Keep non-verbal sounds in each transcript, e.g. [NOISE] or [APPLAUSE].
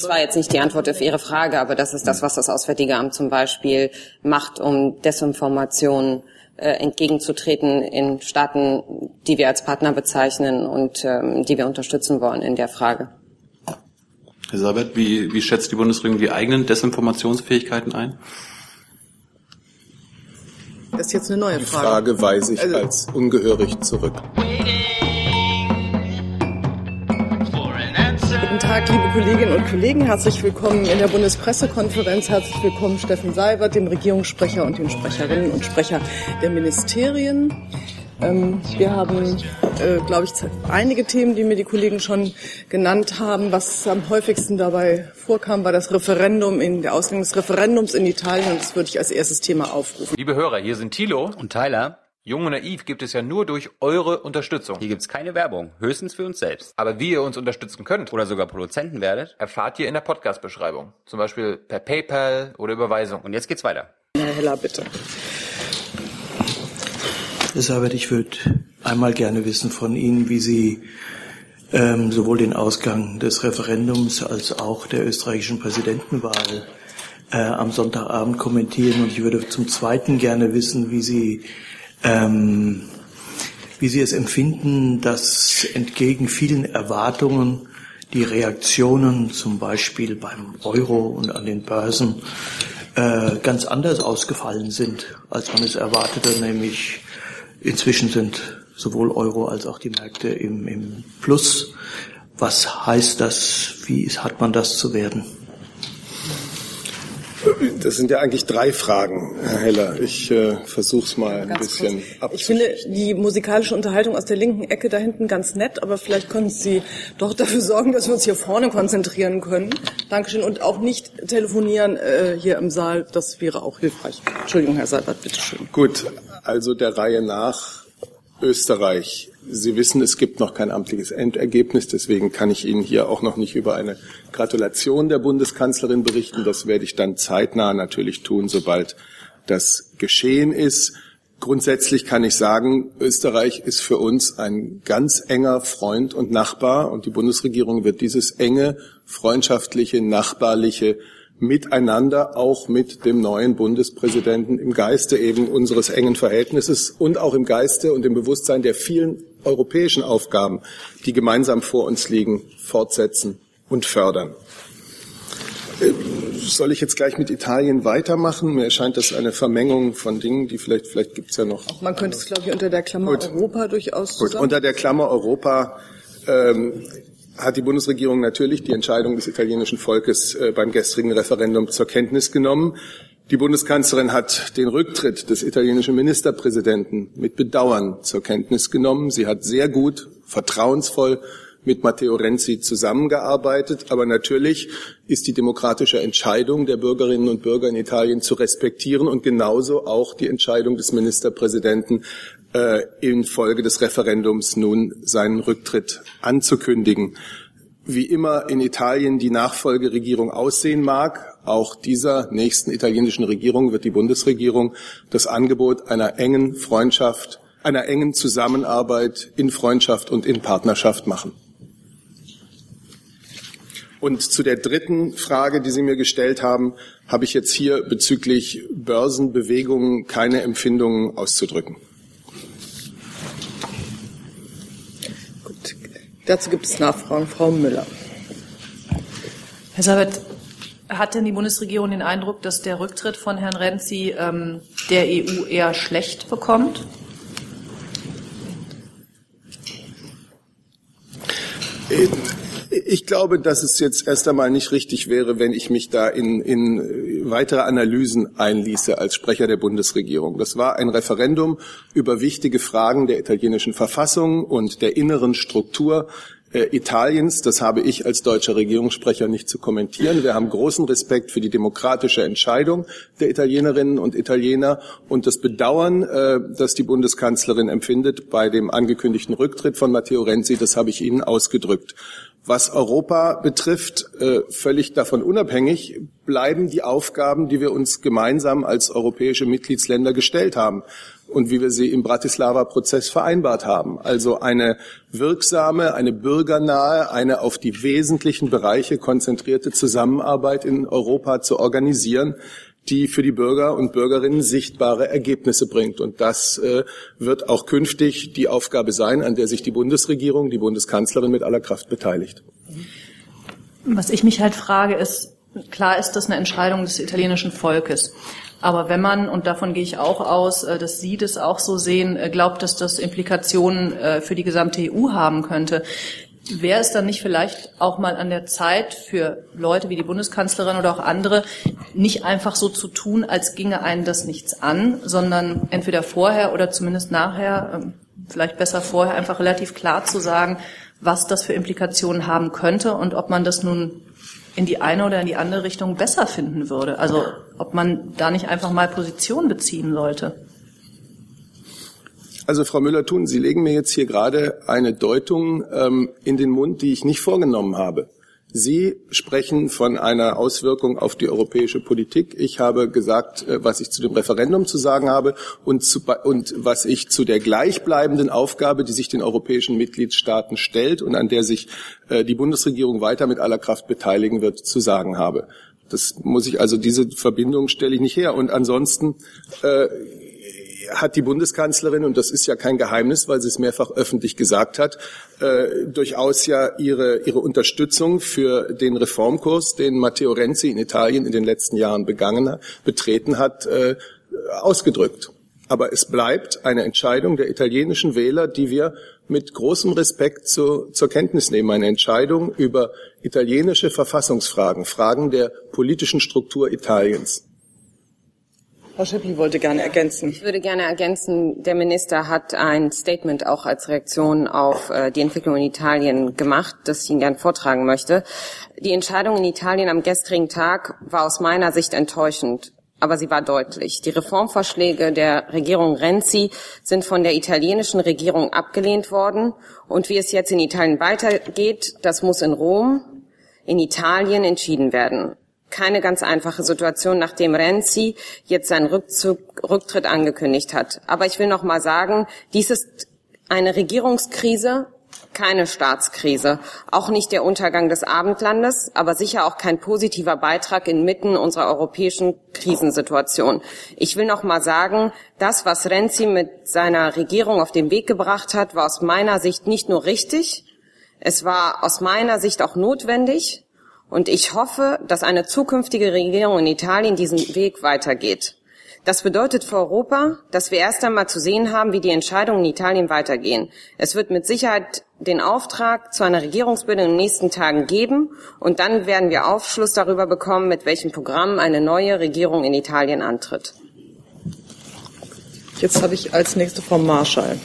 Das war jetzt nicht die Antwort auf Ihre Frage, aber das ist das, was das Auswärtige Amt zum Beispiel macht, um Desinformation äh, entgegenzutreten in Staaten, die wir als Partner bezeichnen und ähm, die wir unterstützen wollen in der Frage. Herr Sabert, wie, wie schätzt die Bundesregierung die eigenen Desinformationsfähigkeiten ein? Das ist jetzt eine neue Frage. Die Frage weise ich also, als ungehörig zurück. Tag, liebe Kolleginnen und Kollegen. Herzlich willkommen in der Bundespressekonferenz. Herzlich willkommen Steffen Seibert, dem Regierungssprecher und den Sprecherinnen und Sprecher der Ministerien. Ähm, wir haben, äh, glaube ich, einige Themen, die mir die Kollegen schon genannt haben. Was am häufigsten dabei vorkam, war das Referendum in der Ausgang des Referendums in Italien. Und das würde ich als erstes Thema aufrufen. Liebe Hörer, hier sind Thilo und Tyler. Jung und naiv gibt es ja nur durch eure Unterstützung. Hier gibt es keine Werbung, höchstens für uns selbst. Aber wie ihr uns unterstützen könnt oder sogar Produzenten werdet, erfahrt ihr in der Podcast-Beschreibung. Zum Beispiel per PayPal oder Überweisung. Und jetzt geht's weiter. Herr Heller, bitte. Elisabeth, ich würde einmal gerne wissen von Ihnen, wie Sie ähm, sowohl den Ausgang des Referendums als auch der österreichischen Präsidentenwahl äh, am Sonntagabend kommentieren. Und ich würde zum Zweiten gerne wissen, wie Sie ähm, wie Sie es empfinden, dass entgegen vielen Erwartungen die Reaktionen zum Beispiel beim Euro und an den Börsen äh, ganz anders ausgefallen sind, als man es erwartete, nämlich Inzwischen sind sowohl Euro als auch die Märkte im, im Plus. Was heißt das? Wie hat man das zu werden? Das sind ja eigentlich drei Fragen, Herr Heller. Ich äh, versuche es mal ein bisschen kurz. Ich finde die musikalische Unterhaltung aus der linken Ecke da hinten ganz nett, aber vielleicht können Sie doch dafür sorgen, dass wir uns hier vorne konzentrieren können. Dankeschön. Und auch nicht telefonieren äh, hier im Saal. Das wäre auch hilfreich. Entschuldigung, Herr Seibert, bitteschön. Gut, also der Reihe nach Österreich. Sie wissen, es gibt noch kein amtliches Endergebnis, deswegen kann ich Ihnen hier auch noch nicht über eine Gratulation der Bundeskanzlerin berichten. Das werde ich dann zeitnah natürlich tun, sobald das geschehen ist. Grundsätzlich kann ich sagen, Österreich ist für uns ein ganz enger Freund und Nachbar und die Bundesregierung wird dieses enge, freundschaftliche, nachbarliche miteinander, auch mit dem neuen Bundespräsidenten im Geiste eben unseres engen Verhältnisses und auch im Geiste und im Bewusstsein der vielen europäischen Aufgaben, die gemeinsam vor uns liegen, fortsetzen und fördern. Äh, soll ich jetzt gleich mit Italien weitermachen? Mir erscheint das eine Vermengung von Dingen, die vielleicht, vielleicht gibt es ja noch. Man könnte es, glaube ich, unter der Klammer Gut. Europa durchaus Gut, unter der Klammer Europa ähm, hat die Bundesregierung natürlich die Entscheidung des italienischen Volkes äh, beim gestrigen Referendum zur Kenntnis genommen. Die Bundeskanzlerin hat den Rücktritt des italienischen Ministerpräsidenten mit Bedauern zur Kenntnis genommen. Sie hat sehr gut, vertrauensvoll mit Matteo Renzi zusammengearbeitet. Aber natürlich ist die demokratische Entscheidung der Bürgerinnen und Bürger in Italien zu respektieren und genauso auch die Entscheidung des Ministerpräsidenten äh, infolge des Referendums nun seinen Rücktritt anzukündigen. Wie immer in Italien die Nachfolgeregierung aussehen mag, auch dieser nächsten italienischen Regierung wird die Bundesregierung das Angebot einer engen Freundschaft, einer engen Zusammenarbeit in Freundschaft und in Partnerschaft machen. Und zu der dritten Frage, die Sie mir gestellt haben, habe ich jetzt hier bezüglich Börsenbewegungen keine Empfindungen auszudrücken. Dazu gibt es Nachfragen. Frau Müller. Herr Sabat, hat denn die Bundesregierung den Eindruck, dass der Rücktritt von Herrn Renzi ähm, der EU eher schlecht bekommt? Ich glaube, dass es jetzt erst einmal nicht richtig wäre, wenn ich mich da in, in weitere Analysen einließe als Sprecher der Bundesregierung. Das war ein Referendum über wichtige Fragen der italienischen Verfassung und der inneren Struktur äh, Italiens. Das habe ich als deutscher Regierungssprecher nicht zu kommentieren. Wir haben großen Respekt für die demokratische Entscheidung der Italienerinnen und Italiener und das Bedauern, äh, das die Bundeskanzlerin empfindet bei dem angekündigten Rücktritt von Matteo Renzi. Das habe ich Ihnen ausgedrückt. Was Europa betrifft, äh, völlig davon unabhängig, bleiben die Aufgaben, die wir uns gemeinsam als europäische Mitgliedsländer gestellt haben. Und wie wir sie im Bratislava-Prozess vereinbart haben. Also eine wirksame, eine bürgernahe, eine auf die wesentlichen Bereiche konzentrierte Zusammenarbeit in Europa zu organisieren, die für die Bürger und Bürgerinnen sichtbare Ergebnisse bringt. Und das äh, wird auch künftig die Aufgabe sein, an der sich die Bundesregierung, die Bundeskanzlerin mit aller Kraft beteiligt. Was ich mich halt frage, ist, klar ist das eine Entscheidung des italienischen Volkes. Aber wenn man, und davon gehe ich auch aus, äh, dass Sie das auch so sehen, äh, glaubt, dass das Implikationen äh, für die gesamte EU haben könnte, wäre es dann nicht vielleicht auch mal an der Zeit für Leute wie die Bundeskanzlerin oder auch andere, nicht einfach so zu tun, als ginge einen das nichts an, sondern entweder vorher oder zumindest nachher, ähm, vielleicht besser vorher, einfach relativ klar zu sagen, was das für Implikationen haben könnte und ob man das nun in die eine oder in die andere Richtung besser finden würde. Also ob man da nicht einfach mal Position beziehen sollte. Also Frau Müller-Thun, Sie legen mir jetzt hier gerade eine Deutung ähm, in den Mund, die ich nicht vorgenommen habe. Sie sprechen von einer Auswirkung auf die europäische Politik. Ich habe gesagt, äh, was ich zu dem Referendum zu sagen habe und, zu, und was ich zu der gleichbleibenden Aufgabe, die sich den europäischen Mitgliedstaaten stellt und an der sich äh, die Bundesregierung weiter mit aller Kraft beteiligen wird, zu sagen habe. Das muss ich also diese Verbindung stelle ich nicht her. Und ansonsten äh, hat die Bundeskanzlerin, und das ist ja kein Geheimnis, weil sie es mehrfach öffentlich gesagt hat, äh, durchaus ja ihre, ihre Unterstützung für den Reformkurs, den Matteo Renzi in Italien in den letzten Jahren begangen, betreten hat, äh, ausgedrückt. Aber es bleibt eine Entscheidung der italienischen Wähler, die wir mit großem Respekt zu, zur Kenntnis nehmen. Eine Entscheidung über italienische Verfassungsfragen, Fragen der politischen Struktur Italiens. Frau Schäppli wollte gerne ergänzen. Ich würde gerne ergänzen, der Minister hat ein Statement auch als Reaktion auf äh, die Entwicklung in Italien gemacht, das ich Ihnen gern vortragen möchte. Die Entscheidung in Italien am gestrigen Tag war aus meiner Sicht enttäuschend aber sie war deutlich. Die Reformvorschläge der Regierung Renzi sind von der italienischen Regierung abgelehnt worden. Und wie es jetzt in Italien weitergeht, das muss in Rom, in Italien entschieden werden keine ganz einfache Situation, nachdem Renzi jetzt seinen Rückzug, Rücktritt angekündigt hat. Aber ich will noch mal sagen, dies ist eine Regierungskrise, keine Staatskrise, auch nicht der Untergang des Abendlandes, aber sicher auch kein positiver Beitrag inmitten unserer europäischen Krisensituation. Ich will noch mal sagen, das, was Renzi mit seiner Regierung auf den Weg gebracht hat, war aus meiner Sicht nicht nur richtig, es war aus meiner Sicht auch notwendig, und ich hoffe, dass eine zukünftige Regierung in Italien diesen Weg weitergeht. Das bedeutet für Europa, dass wir erst einmal zu sehen haben, wie die Entscheidungen in Italien weitergehen. Es wird mit Sicherheit den Auftrag zu einer Regierungsbildung in den nächsten Tagen geben und dann werden wir Aufschluss darüber bekommen, mit welchem Programm eine neue Regierung in Italien antritt. Jetzt habe ich als nächste Frau Marschall.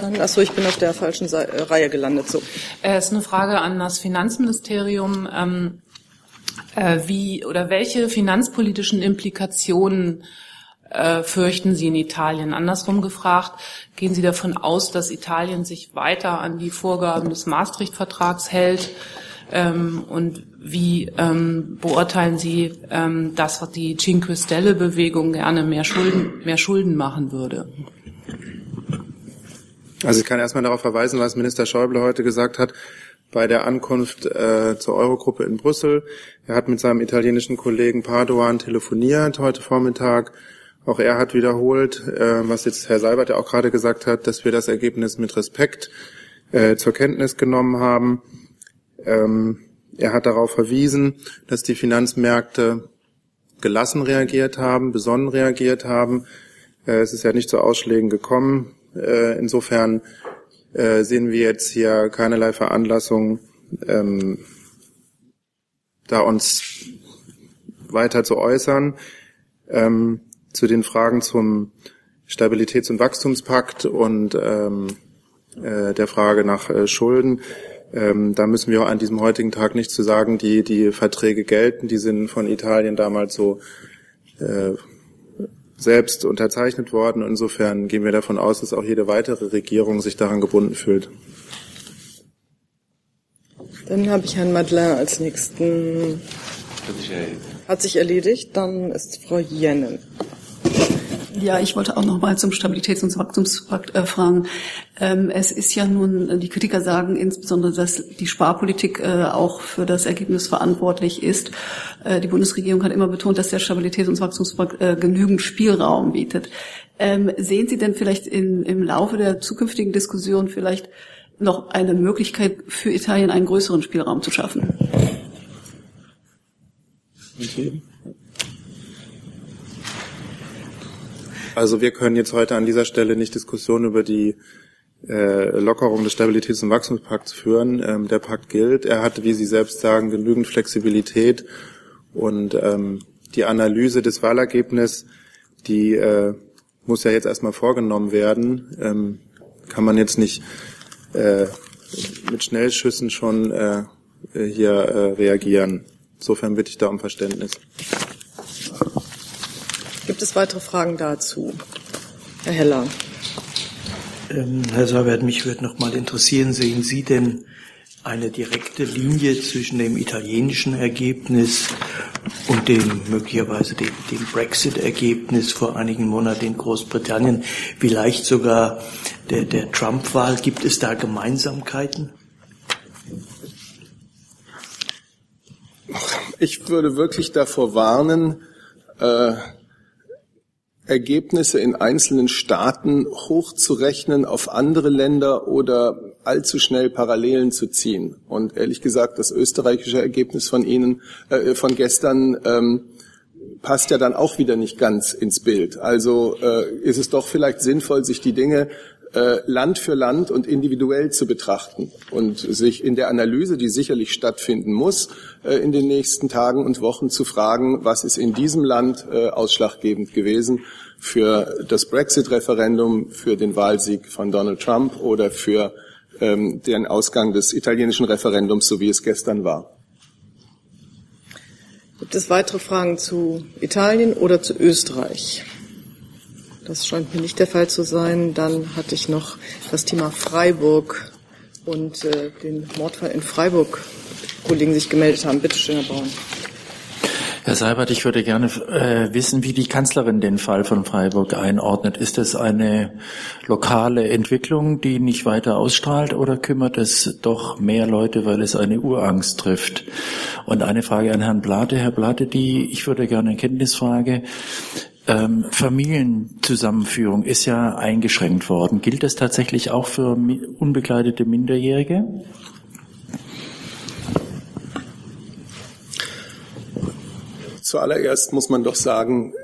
Kann. Achso, ich bin auf der falschen Se äh, Reihe gelandet. So. Es äh, ist eine Frage an das Finanzministerium. Ähm, äh, wie oder welche finanzpolitischen Implikationen äh, fürchten Sie in Italien? Andersrum gefragt, gehen Sie davon aus, dass Italien sich weiter an die Vorgaben des Maastricht-Vertrags hält? Ähm, und wie ähm, beurteilen Sie ähm, das, was die Cinque Stelle-Bewegung gerne mehr Schulden, mehr Schulden machen würde? Also ich kann erstmal darauf verweisen, was Minister Schäuble heute gesagt hat bei der Ankunft äh, zur Eurogruppe in Brüssel. Er hat mit seinem italienischen Kollegen Padoan telefoniert heute Vormittag. Auch er hat wiederholt, äh, was jetzt Herr Seibert ja auch gerade gesagt hat, dass wir das Ergebnis mit Respekt äh, zur Kenntnis genommen haben. Ähm, er hat darauf verwiesen, dass die Finanzmärkte gelassen reagiert haben, besonnen reagiert haben. Äh, es ist ja nicht zu Ausschlägen gekommen. Äh, insofern äh, sehen wir jetzt hier keinerlei Veranlassung, ähm, da uns weiter zu äußern. Ähm, zu den Fragen zum Stabilitäts- und Wachstumspakt und ähm, äh, der Frage nach Schulden. Ähm, da müssen wir an diesem heutigen Tag nichts zu sagen. Die, die Verträge gelten, die sind von Italien damals so äh, selbst unterzeichnet worden. Insofern gehen wir davon aus, dass auch jede weitere Regierung sich daran gebunden fühlt. Dann habe ich Herrn Madeleine als nächsten. Hat sich erledigt. Dann ist Frau Jennen. Ja, ich wollte auch noch mal zum Stabilitäts- und Wachstumspakt äh, fragen. Ähm, es ist ja nun, die Kritiker sagen insbesondere, dass die Sparpolitik äh, auch für das Ergebnis verantwortlich ist. Äh, die Bundesregierung hat immer betont, dass der Stabilitäts- und Wachstumspakt äh, genügend Spielraum bietet. Ähm, sehen Sie denn vielleicht in, im Laufe der zukünftigen Diskussion vielleicht noch eine Möglichkeit für Italien einen größeren Spielraum zu schaffen? Okay. Also wir können jetzt heute an dieser Stelle nicht Diskussionen über die äh, Lockerung des Stabilitäts- und Wachstumspakts führen. Ähm, der Pakt gilt. Er hat, wie Sie selbst sagen, genügend Flexibilität und ähm, die Analyse des Wahlergebnisses, die äh, muss ja jetzt erstmal vorgenommen werden. Ähm, kann man jetzt nicht äh, mit Schnellschüssen schon äh, hier äh, reagieren. Insofern bitte ich da um Verständnis. Gibt es weitere Fragen dazu? Herr Heller. Ähm, Herr Sabat, mich würde noch mal interessieren, sehen Sie denn eine direkte Linie zwischen dem italienischen Ergebnis und dem möglicherweise dem, dem Brexit-Ergebnis vor einigen Monaten in Großbritannien, vielleicht sogar der, der Trump-Wahl? Gibt es da Gemeinsamkeiten? Ich würde wirklich davor warnen, äh, Ergebnisse in einzelnen Staaten hochzurechnen auf andere Länder oder allzu schnell Parallelen zu ziehen. Und ehrlich gesagt, das österreichische Ergebnis von Ihnen, äh, von gestern, ähm, passt ja dann auch wieder nicht ganz ins Bild. Also äh, ist es doch vielleicht sinnvoll, sich die Dinge Land für Land und individuell zu betrachten und sich in der Analyse, die sicherlich stattfinden muss, äh, in den nächsten Tagen und Wochen zu fragen, was ist in diesem Land äh, ausschlaggebend gewesen für das Brexit-Referendum, für den Wahlsieg von Donald Trump oder für ähm, den Ausgang des italienischen Referendums, so wie es gestern war. Gibt es weitere Fragen zu Italien oder zu Österreich? Das scheint mir nicht der Fall zu sein. Dann hatte ich noch das Thema Freiburg und äh, den Mordfall in Freiburg. Kollegen sich gemeldet haben. Bitte schön, Herr Braun. Herr Seibert, ich würde gerne äh, wissen, wie die Kanzlerin den Fall von Freiburg einordnet. Ist es eine lokale Entwicklung, die nicht weiter ausstrahlt, oder kümmert es doch mehr Leute, weil es eine Urangst trifft? Und eine Frage an Herrn Blate. Herr Blate, die, ich würde gerne eine Kenntnisfrage. Ähm, Familienzusammenführung ist ja eingeschränkt worden. Gilt das tatsächlich auch für unbegleitete Minderjährige? Zuallererst muss man doch sagen,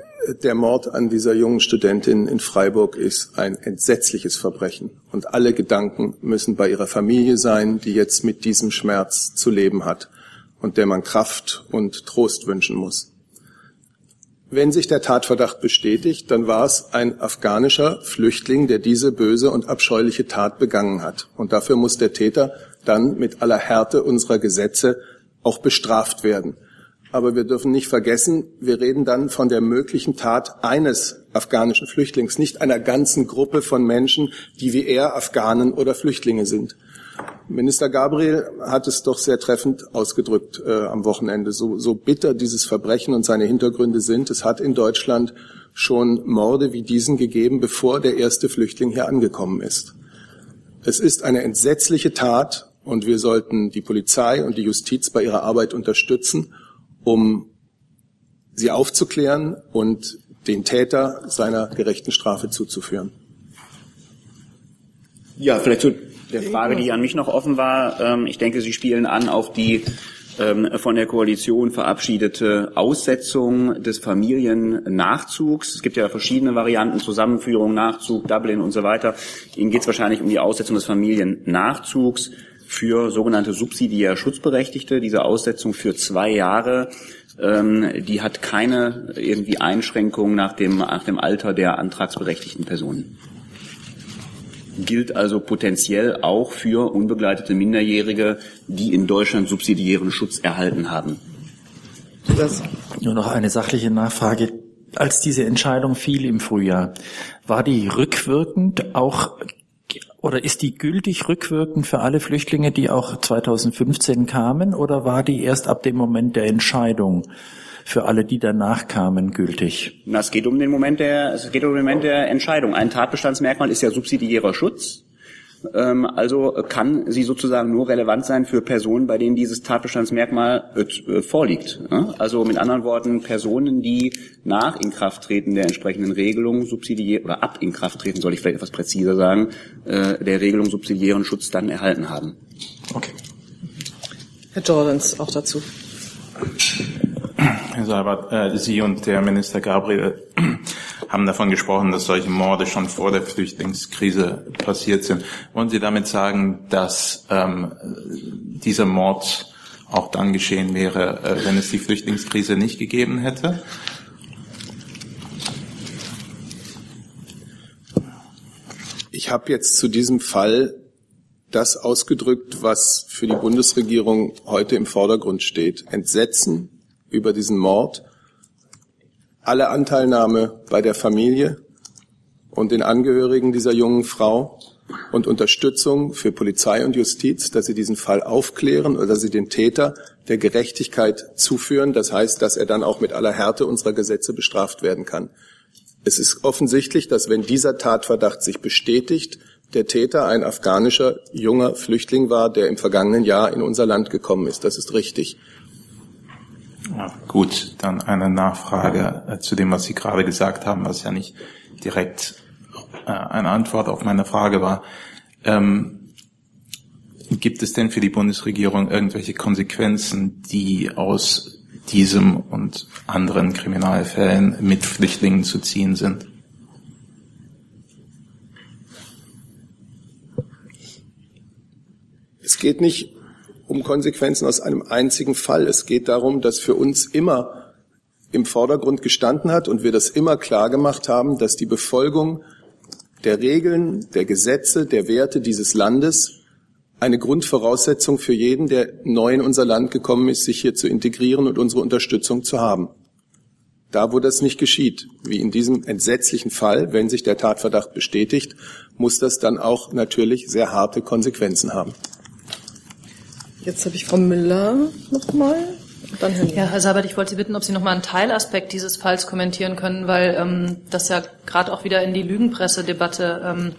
der Mord an dieser jungen Studentin in Freiburg ist ein entsetzliches Verbrechen. Und alle Gedanken müssen bei ihrer Familie sein, die jetzt mit diesem Schmerz zu leben hat und der man Kraft und Trost wünschen muss. Wenn sich der Tatverdacht bestätigt, dann war es ein afghanischer Flüchtling, der diese böse und abscheuliche Tat begangen hat. Und dafür muss der Täter dann mit aller Härte unserer Gesetze auch bestraft werden. Aber wir dürfen nicht vergessen, wir reden dann von der möglichen Tat eines afghanischen Flüchtlings, nicht einer ganzen Gruppe von Menschen, die wie er Afghanen oder Flüchtlinge sind. Minister Gabriel hat es doch sehr treffend ausgedrückt äh, am Wochenende. So, so bitter dieses Verbrechen und seine Hintergründe sind, es hat in Deutschland schon Morde wie diesen gegeben, bevor der erste Flüchtling hier angekommen ist. Es ist eine entsetzliche Tat und wir sollten die Polizei und die Justiz bei ihrer Arbeit unterstützen um sie aufzuklären und den Täter seiner gerechten Strafe zuzuführen. Ja, vielleicht zu der Frage, die an mich noch offen war. Ähm, ich denke, Sie spielen an auf die ähm, von der Koalition verabschiedete Aussetzung des Familiennachzugs. Es gibt ja verschiedene Varianten, Zusammenführung, Nachzug, Dublin und so weiter. Ihnen geht es wahrscheinlich um die Aussetzung des Familiennachzugs für sogenannte subsidiär Schutzberechtigte. Diese Aussetzung für zwei Jahre, ähm, die hat keine irgendwie Einschränkung nach dem, nach dem Alter der antragsberechtigten Personen. Gilt also potenziell auch für unbegleitete Minderjährige, die in Deutschland subsidiären Schutz erhalten haben. Das. Nur noch eine sachliche Nachfrage. Als diese Entscheidung fiel im Frühjahr, war die rückwirkend auch oder ist die gültig rückwirkend für alle Flüchtlinge, die auch 2015 kamen, oder war die erst ab dem Moment der Entscheidung für alle, die danach kamen, gültig? Na, es geht um den Moment der, es geht um den Moment der Entscheidung. Ein Tatbestandsmerkmal ist ja subsidiärer Schutz. Ähm, also kann sie sozusagen nur relevant sein für Personen, bei denen dieses Tatbestandsmerkmal äh, vorliegt. Also mit anderen Worten, Personen, die nach Inkrafttreten der entsprechenden Regelung subsidiär oder ab Inkrafttreten, soll ich vielleicht etwas präziser sagen, äh, der Regelung subsidiären Schutz dann erhalten haben. Okay. Herr Jordans auch dazu. Herr Seibert, äh, Sie und der Minister Gabriel haben davon gesprochen, dass solche Morde schon vor der Flüchtlingskrise passiert sind. Wollen Sie damit sagen, dass ähm, dieser Mord auch dann geschehen wäre, äh, wenn es die Flüchtlingskrise nicht gegeben hätte? Ich habe jetzt zu diesem Fall das ausgedrückt, was für die Bundesregierung heute im Vordergrund steht. Entsetzen über diesen Mord alle Anteilnahme bei der Familie und den Angehörigen dieser jungen Frau und Unterstützung für Polizei und Justiz, dass sie diesen Fall aufklären oder dass sie den Täter der Gerechtigkeit zuführen. Das heißt, dass er dann auch mit aller Härte unserer Gesetze bestraft werden kann. Es ist offensichtlich, dass wenn dieser Tatverdacht sich bestätigt, der Täter ein afghanischer junger Flüchtling war, der im vergangenen Jahr in unser Land gekommen ist. Das ist richtig. Ja, gut, dann eine Nachfrage äh, zu dem, was Sie gerade gesagt haben, was ja nicht direkt äh, eine Antwort auf meine Frage war. Ähm, gibt es denn für die Bundesregierung irgendwelche Konsequenzen, die aus diesem und anderen Kriminalfällen mit Flüchtlingen zu ziehen sind? Es geht nicht um Konsequenzen aus einem einzigen Fall. Es geht darum, dass für uns immer im Vordergrund gestanden hat und wir das immer klar gemacht haben, dass die Befolgung der Regeln, der Gesetze, der Werte dieses Landes eine Grundvoraussetzung für jeden, der neu in unser Land gekommen ist, sich hier zu integrieren und unsere Unterstützung zu haben. Da, wo das nicht geschieht, wie in diesem entsetzlichen Fall, wenn sich der Tatverdacht bestätigt, muss das dann auch natürlich sehr harte Konsequenzen haben. Jetzt habe ich Frau Müller nochmal. Dann Herr ja, Herr Sabert, ich wollte Sie bitten, ob Sie noch mal einen Teilaspekt dieses Falls kommentieren können, weil ähm, das ja gerade auch wieder in die Lügenpressedebatte ähm,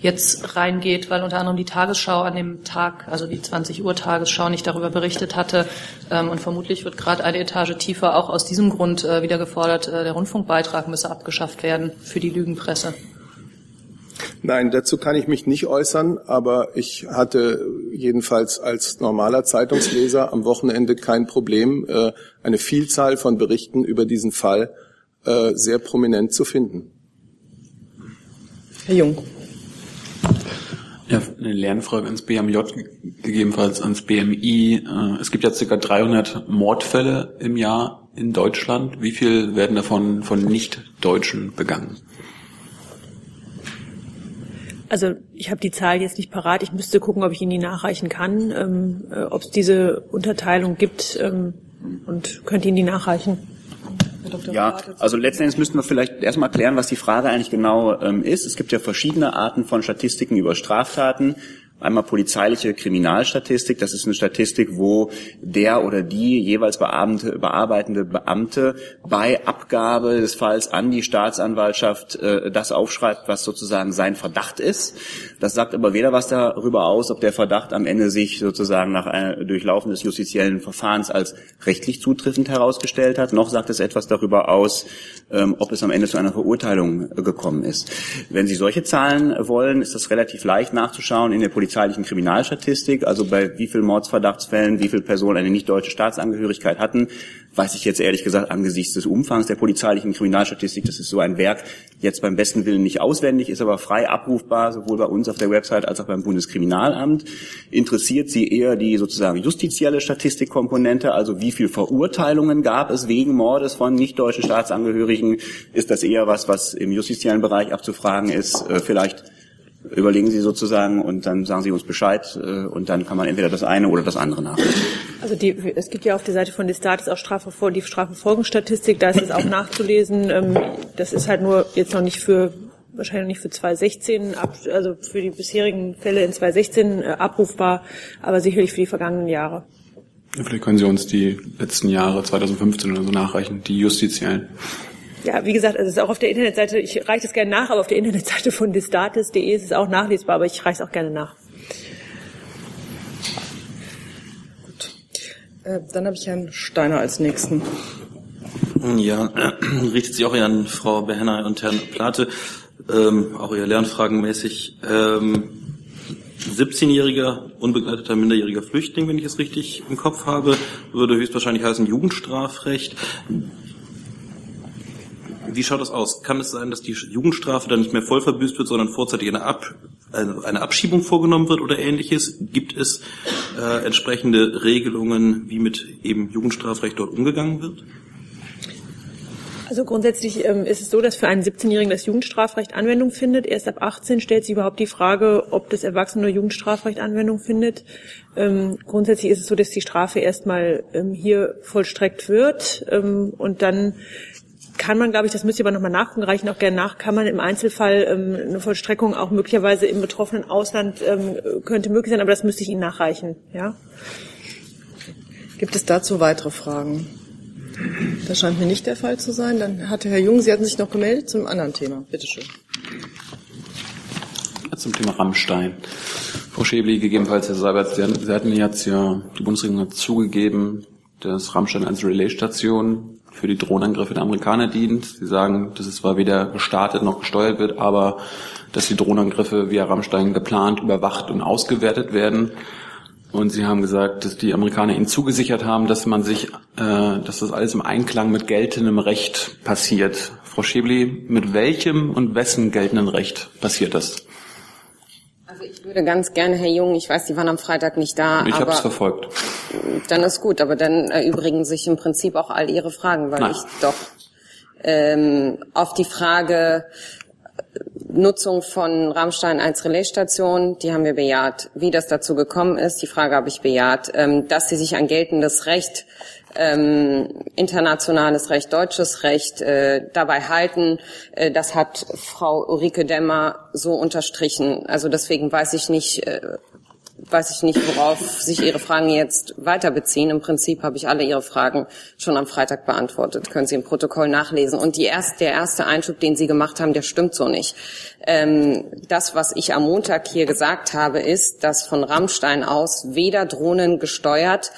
jetzt reingeht, weil unter anderem die Tagesschau an dem Tag, also die 20 Uhr Tagesschau, nicht darüber berichtet hatte. Ähm, und vermutlich wird gerade eine Etage tiefer auch aus diesem Grund äh, wieder gefordert, äh, der Rundfunkbeitrag müsse abgeschafft werden für die Lügenpresse. Nein, dazu kann ich mich nicht äußern, aber ich hatte jedenfalls als normaler Zeitungsleser am Wochenende kein Problem, äh, eine Vielzahl von Berichten über diesen Fall äh, sehr prominent zu finden. Herr Jung. Ja, eine Lernfrage ans BMJ, gegebenenfalls ans BMI. Äh, es gibt ja ca. 300 Mordfälle im Jahr in Deutschland. Wie viel werden davon von Nicht-Deutschen begangen? Also ich habe die Zahl jetzt nicht parat. Ich müsste gucken, ob ich Ihnen die nachreichen kann, ähm, äh, ob es diese Unterteilung gibt ähm, und könnte Ihnen die nachreichen. Ja, also letzten Endes müssten wir vielleicht erstmal klären, was die Frage eigentlich genau ähm, ist. Es gibt ja verschiedene Arten von Statistiken über Straftaten. Einmal polizeiliche Kriminalstatistik. Das ist eine Statistik, wo der oder die jeweils bearbeitende Beamte bei Abgabe des Falls an die Staatsanwaltschaft äh, das aufschreibt, was sozusagen sein Verdacht ist. Das sagt aber weder was darüber aus, ob der Verdacht am Ende sich sozusagen nach einem Durchlaufen des justiziellen Verfahrens als rechtlich zutreffend herausgestellt hat, noch sagt es etwas darüber aus, ähm, ob es am Ende zu einer Verurteilung äh, gekommen ist. Wenn Sie solche Zahlen wollen, ist das relativ leicht nachzuschauen in der Polizei polizeilichen Kriminalstatistik, also bei wie vielen Mordsverdachtsfällen, wie viele Personen eine nicht deutsche Staatsangehörigkeit hatten, weiß ich jetzt ehrlich gesagt angesichts des Umfangs der polizeilichen Kriminalstatistik, das ist so ein Werk, jetzt beim besten Willen nicht auswendig, ist aber frei abrufbar, sowohl bei uns auf der Website als auch beim Bundeskriminalamt. Interessiert Sie eher die sozusagen justizielle Statistikkomponente, also wie viel Verurteilungen gab es wegen Mordes von nicht deutschen Staatsangehörigen? Ist das eher was, was im justiziellen Bereich abzufragen ist? Äh, vielleicht überlegen Sie sozusagen und dann sagen Sie uns Bescheid äh, und dann kann man entweder das eine oder das andere nachlesen. Also die, es gibt ja auf der Seite von Destatis auch Strafverfol die Strafverfolgungsstatistik, da ist es auch nachzulesen. Ähm, das ist halt nur jetzt noch nicht für wahrscheinlich nicht für 2016, also für die bisherigen Fälle in 2016 äh, abrufbar, aber sicherlich für die vergangenen Jahre. Vielleicht können Sie uns die letzten Jahre 2015 oder so nachreichen, die justiziellen. Ja, wie gesagt, es ist auch auf der Internetseite, ich reiche das gerne nach, aber auf der Internetseite von distatis.de ist es auch nachlesbar, aber ich reiche es auch gerne nach. Gut. Äh, dann habe ich Herrn Steiner als nächsten. Ja, äh, [CLEARS THROAT] richtet sich auch an Frau Behenner und Herrn Plate, ähm, auch eher lernfragenmäßig. Ähm, 17-jähriger unbegleiteter minderjähriger Flüchtling, wenn ich es richtig im Kopf habe, würde höchstwahrscheinlich heißen Jugendstrafrecht. Wie schaut das aus? Kann es sein, dass die Jugendstrafe dann nicht mehr voll verbüßt wird, sondern vorzeitig eine, Ab, eine, Abschiebung vorgenommen wird oder ähnliches? Gibt es äh, entsprechende Regelungen, wie mit eben Jugendstrafrecht dort umgegangen wird? Also grundsätzlich ähm, ist es so, dass für einen 17-Jährigen das Jugendstrafrecht Anwendung findet. Erst ab 18 stellt sich überhaupt die Frage, ob das Erwachsene Jugendstrafrecht Anwendung findet. Ähm, grundsätzlich ist es so, dass die Strafe erstmal ähm, hier vollstreckt wird ähm, und dann kann man, glaube ich, das müsst ihr aber nochmal nachgucken, reichen auch gerne nach, kann man im Einzelfall ähm, eine Vollstreckung auch möglicherweise im betroffenen Ausland ähm, könnte möglich sein, aber das müsste ich Ihnen nachreichen. Ja? Gibt es dazu weitere Fragen? Das scheint mir nicht der Fall zu sein. Dann hatte Herr Jung, Sie hatten sich noch gemeldet zum anderen Thema. Bitte schön. Zum Thema Rammstein. Frau Schäbli, gegebenenfalls Herr Seibert, Sie hatten jetzt ja, die Bundesregierung hat zugegeben, dass Rammstein als Relaisstation für die Drohnenangriffe der Amerikaner dient. Sie sagen, dass es zwar weder gestartet noch gesteuert wird, aber dass die Drohnenangriffe via Rammstein geplant, überwacht und ausgewertet werden. Und Sie haben gesagt, dass die Amerikaner Ihnen zugesichert haben, dass man sich, äh, dass das alles im Einklang mit geltendem Recht passiert. Frau Schäbli, mit welchem und wessen geltenden Recht passiert das? Also ich würde ganz gerne, Herr Jung, ich weiß, Sie waren am Freitag nicht da. Ich habe es verfolgt. Dann ist gut, aber dann erübrigen sich im Prinzip auch all Ihre Fragen, weil Nein. ich doch ähm, auf die Frage Nutzung von Rammstein als Relaisstation, die haben wir bejaht. Wie das dazu gekommen ist, die Frage habe ich bejaht. Ähm, dass sie sich an geltendes Recht, ähm, internationales Recht, deutsches Recht äh, dabei halten, äh, das hat Frau Ulrike Demmer so unterstrichen. Also deswegen weiß ich nicht, äh, weiß ich nicht, worauf sich Ihre Fragen jetzt weiter beziehen. Im Prinzip habe ich alle Ihre Fragen schon am Freitag beantwortet. Können Sie im Protokoll nachlesen. Und die erste, der erste Einschub, den Sie gemacht haben, der stimmt so nicht. Ähm, das, was ich am Montag hier gesagt habe, ist, dass von Rammstein aus weder Drohnen gesteuert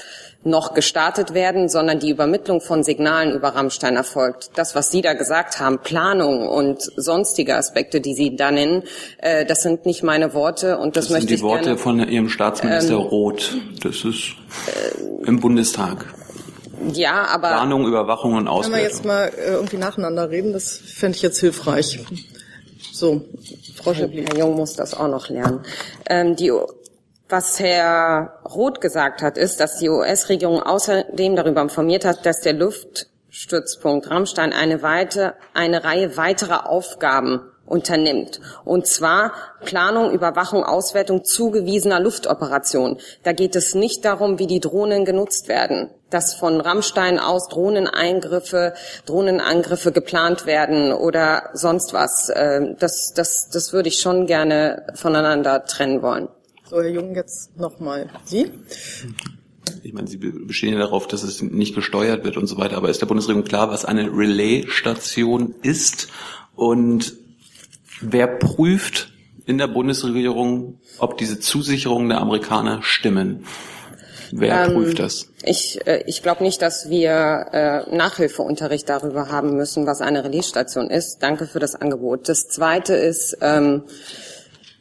noch gestartet werden, sondern die Übermittlung von Signalen über Rammstein erfolgt. Das, was Sie da gesagt haben, Planung und sonstige Aspekte, die Sie da nennen, äh, das sind nicht meine Worte und das, das möchte sind die Worte gerne, von Ihrem Staatsminister ähm, Roth. Das ist äh, im Bundestag. Ja, aber Planung, Überwachung und Auswertung. Können wir jetzt mal äh, irgendwie nacheinander reden? Das fände ich jetzt hilfreich. So, Frau Schäbli. Herr Jung muss das auch noch lernen. Ähm, die was Herr Roth gesagt hat, ist, dass die US-Regierung außerdem darüber informiert hat, dass der Luftstützpunkt Rammstein eine, weite, eine Reihe weiterer Aufgaben unternimmt. Und zwar Planung, Überwachung, Auswertung zugewiesener Luftoperationen. Da geht es nicht darum, wie die Drohnen genutzt werden, dass von Rammstein aus Drohneneingriffe, Drohnenangriffe geplant werden oder sonst was. Ähm, das, das, das würde ich schon gerne voneinander trennen wollen. So, Herr Jung, jetzt nochmal Sie. Ich meine, Sie bestehen ja darauf, dass es nicht gesteuert wird und so weiter. Aber ist der Bundesregierung klar, was eine Relaisstation ist? Und wer prüft in der Bundesregierung, ob diese Zusicherungen der Amerikaner stimmen? Wer ähm, prüft das? Ich, äh, ich glaube nicht, dass wir äh, Nachhilfeunterricht darüber haben müssen, was eine Relaisstation ist. Danke für das Angebot. Das Zweite ist, ähm,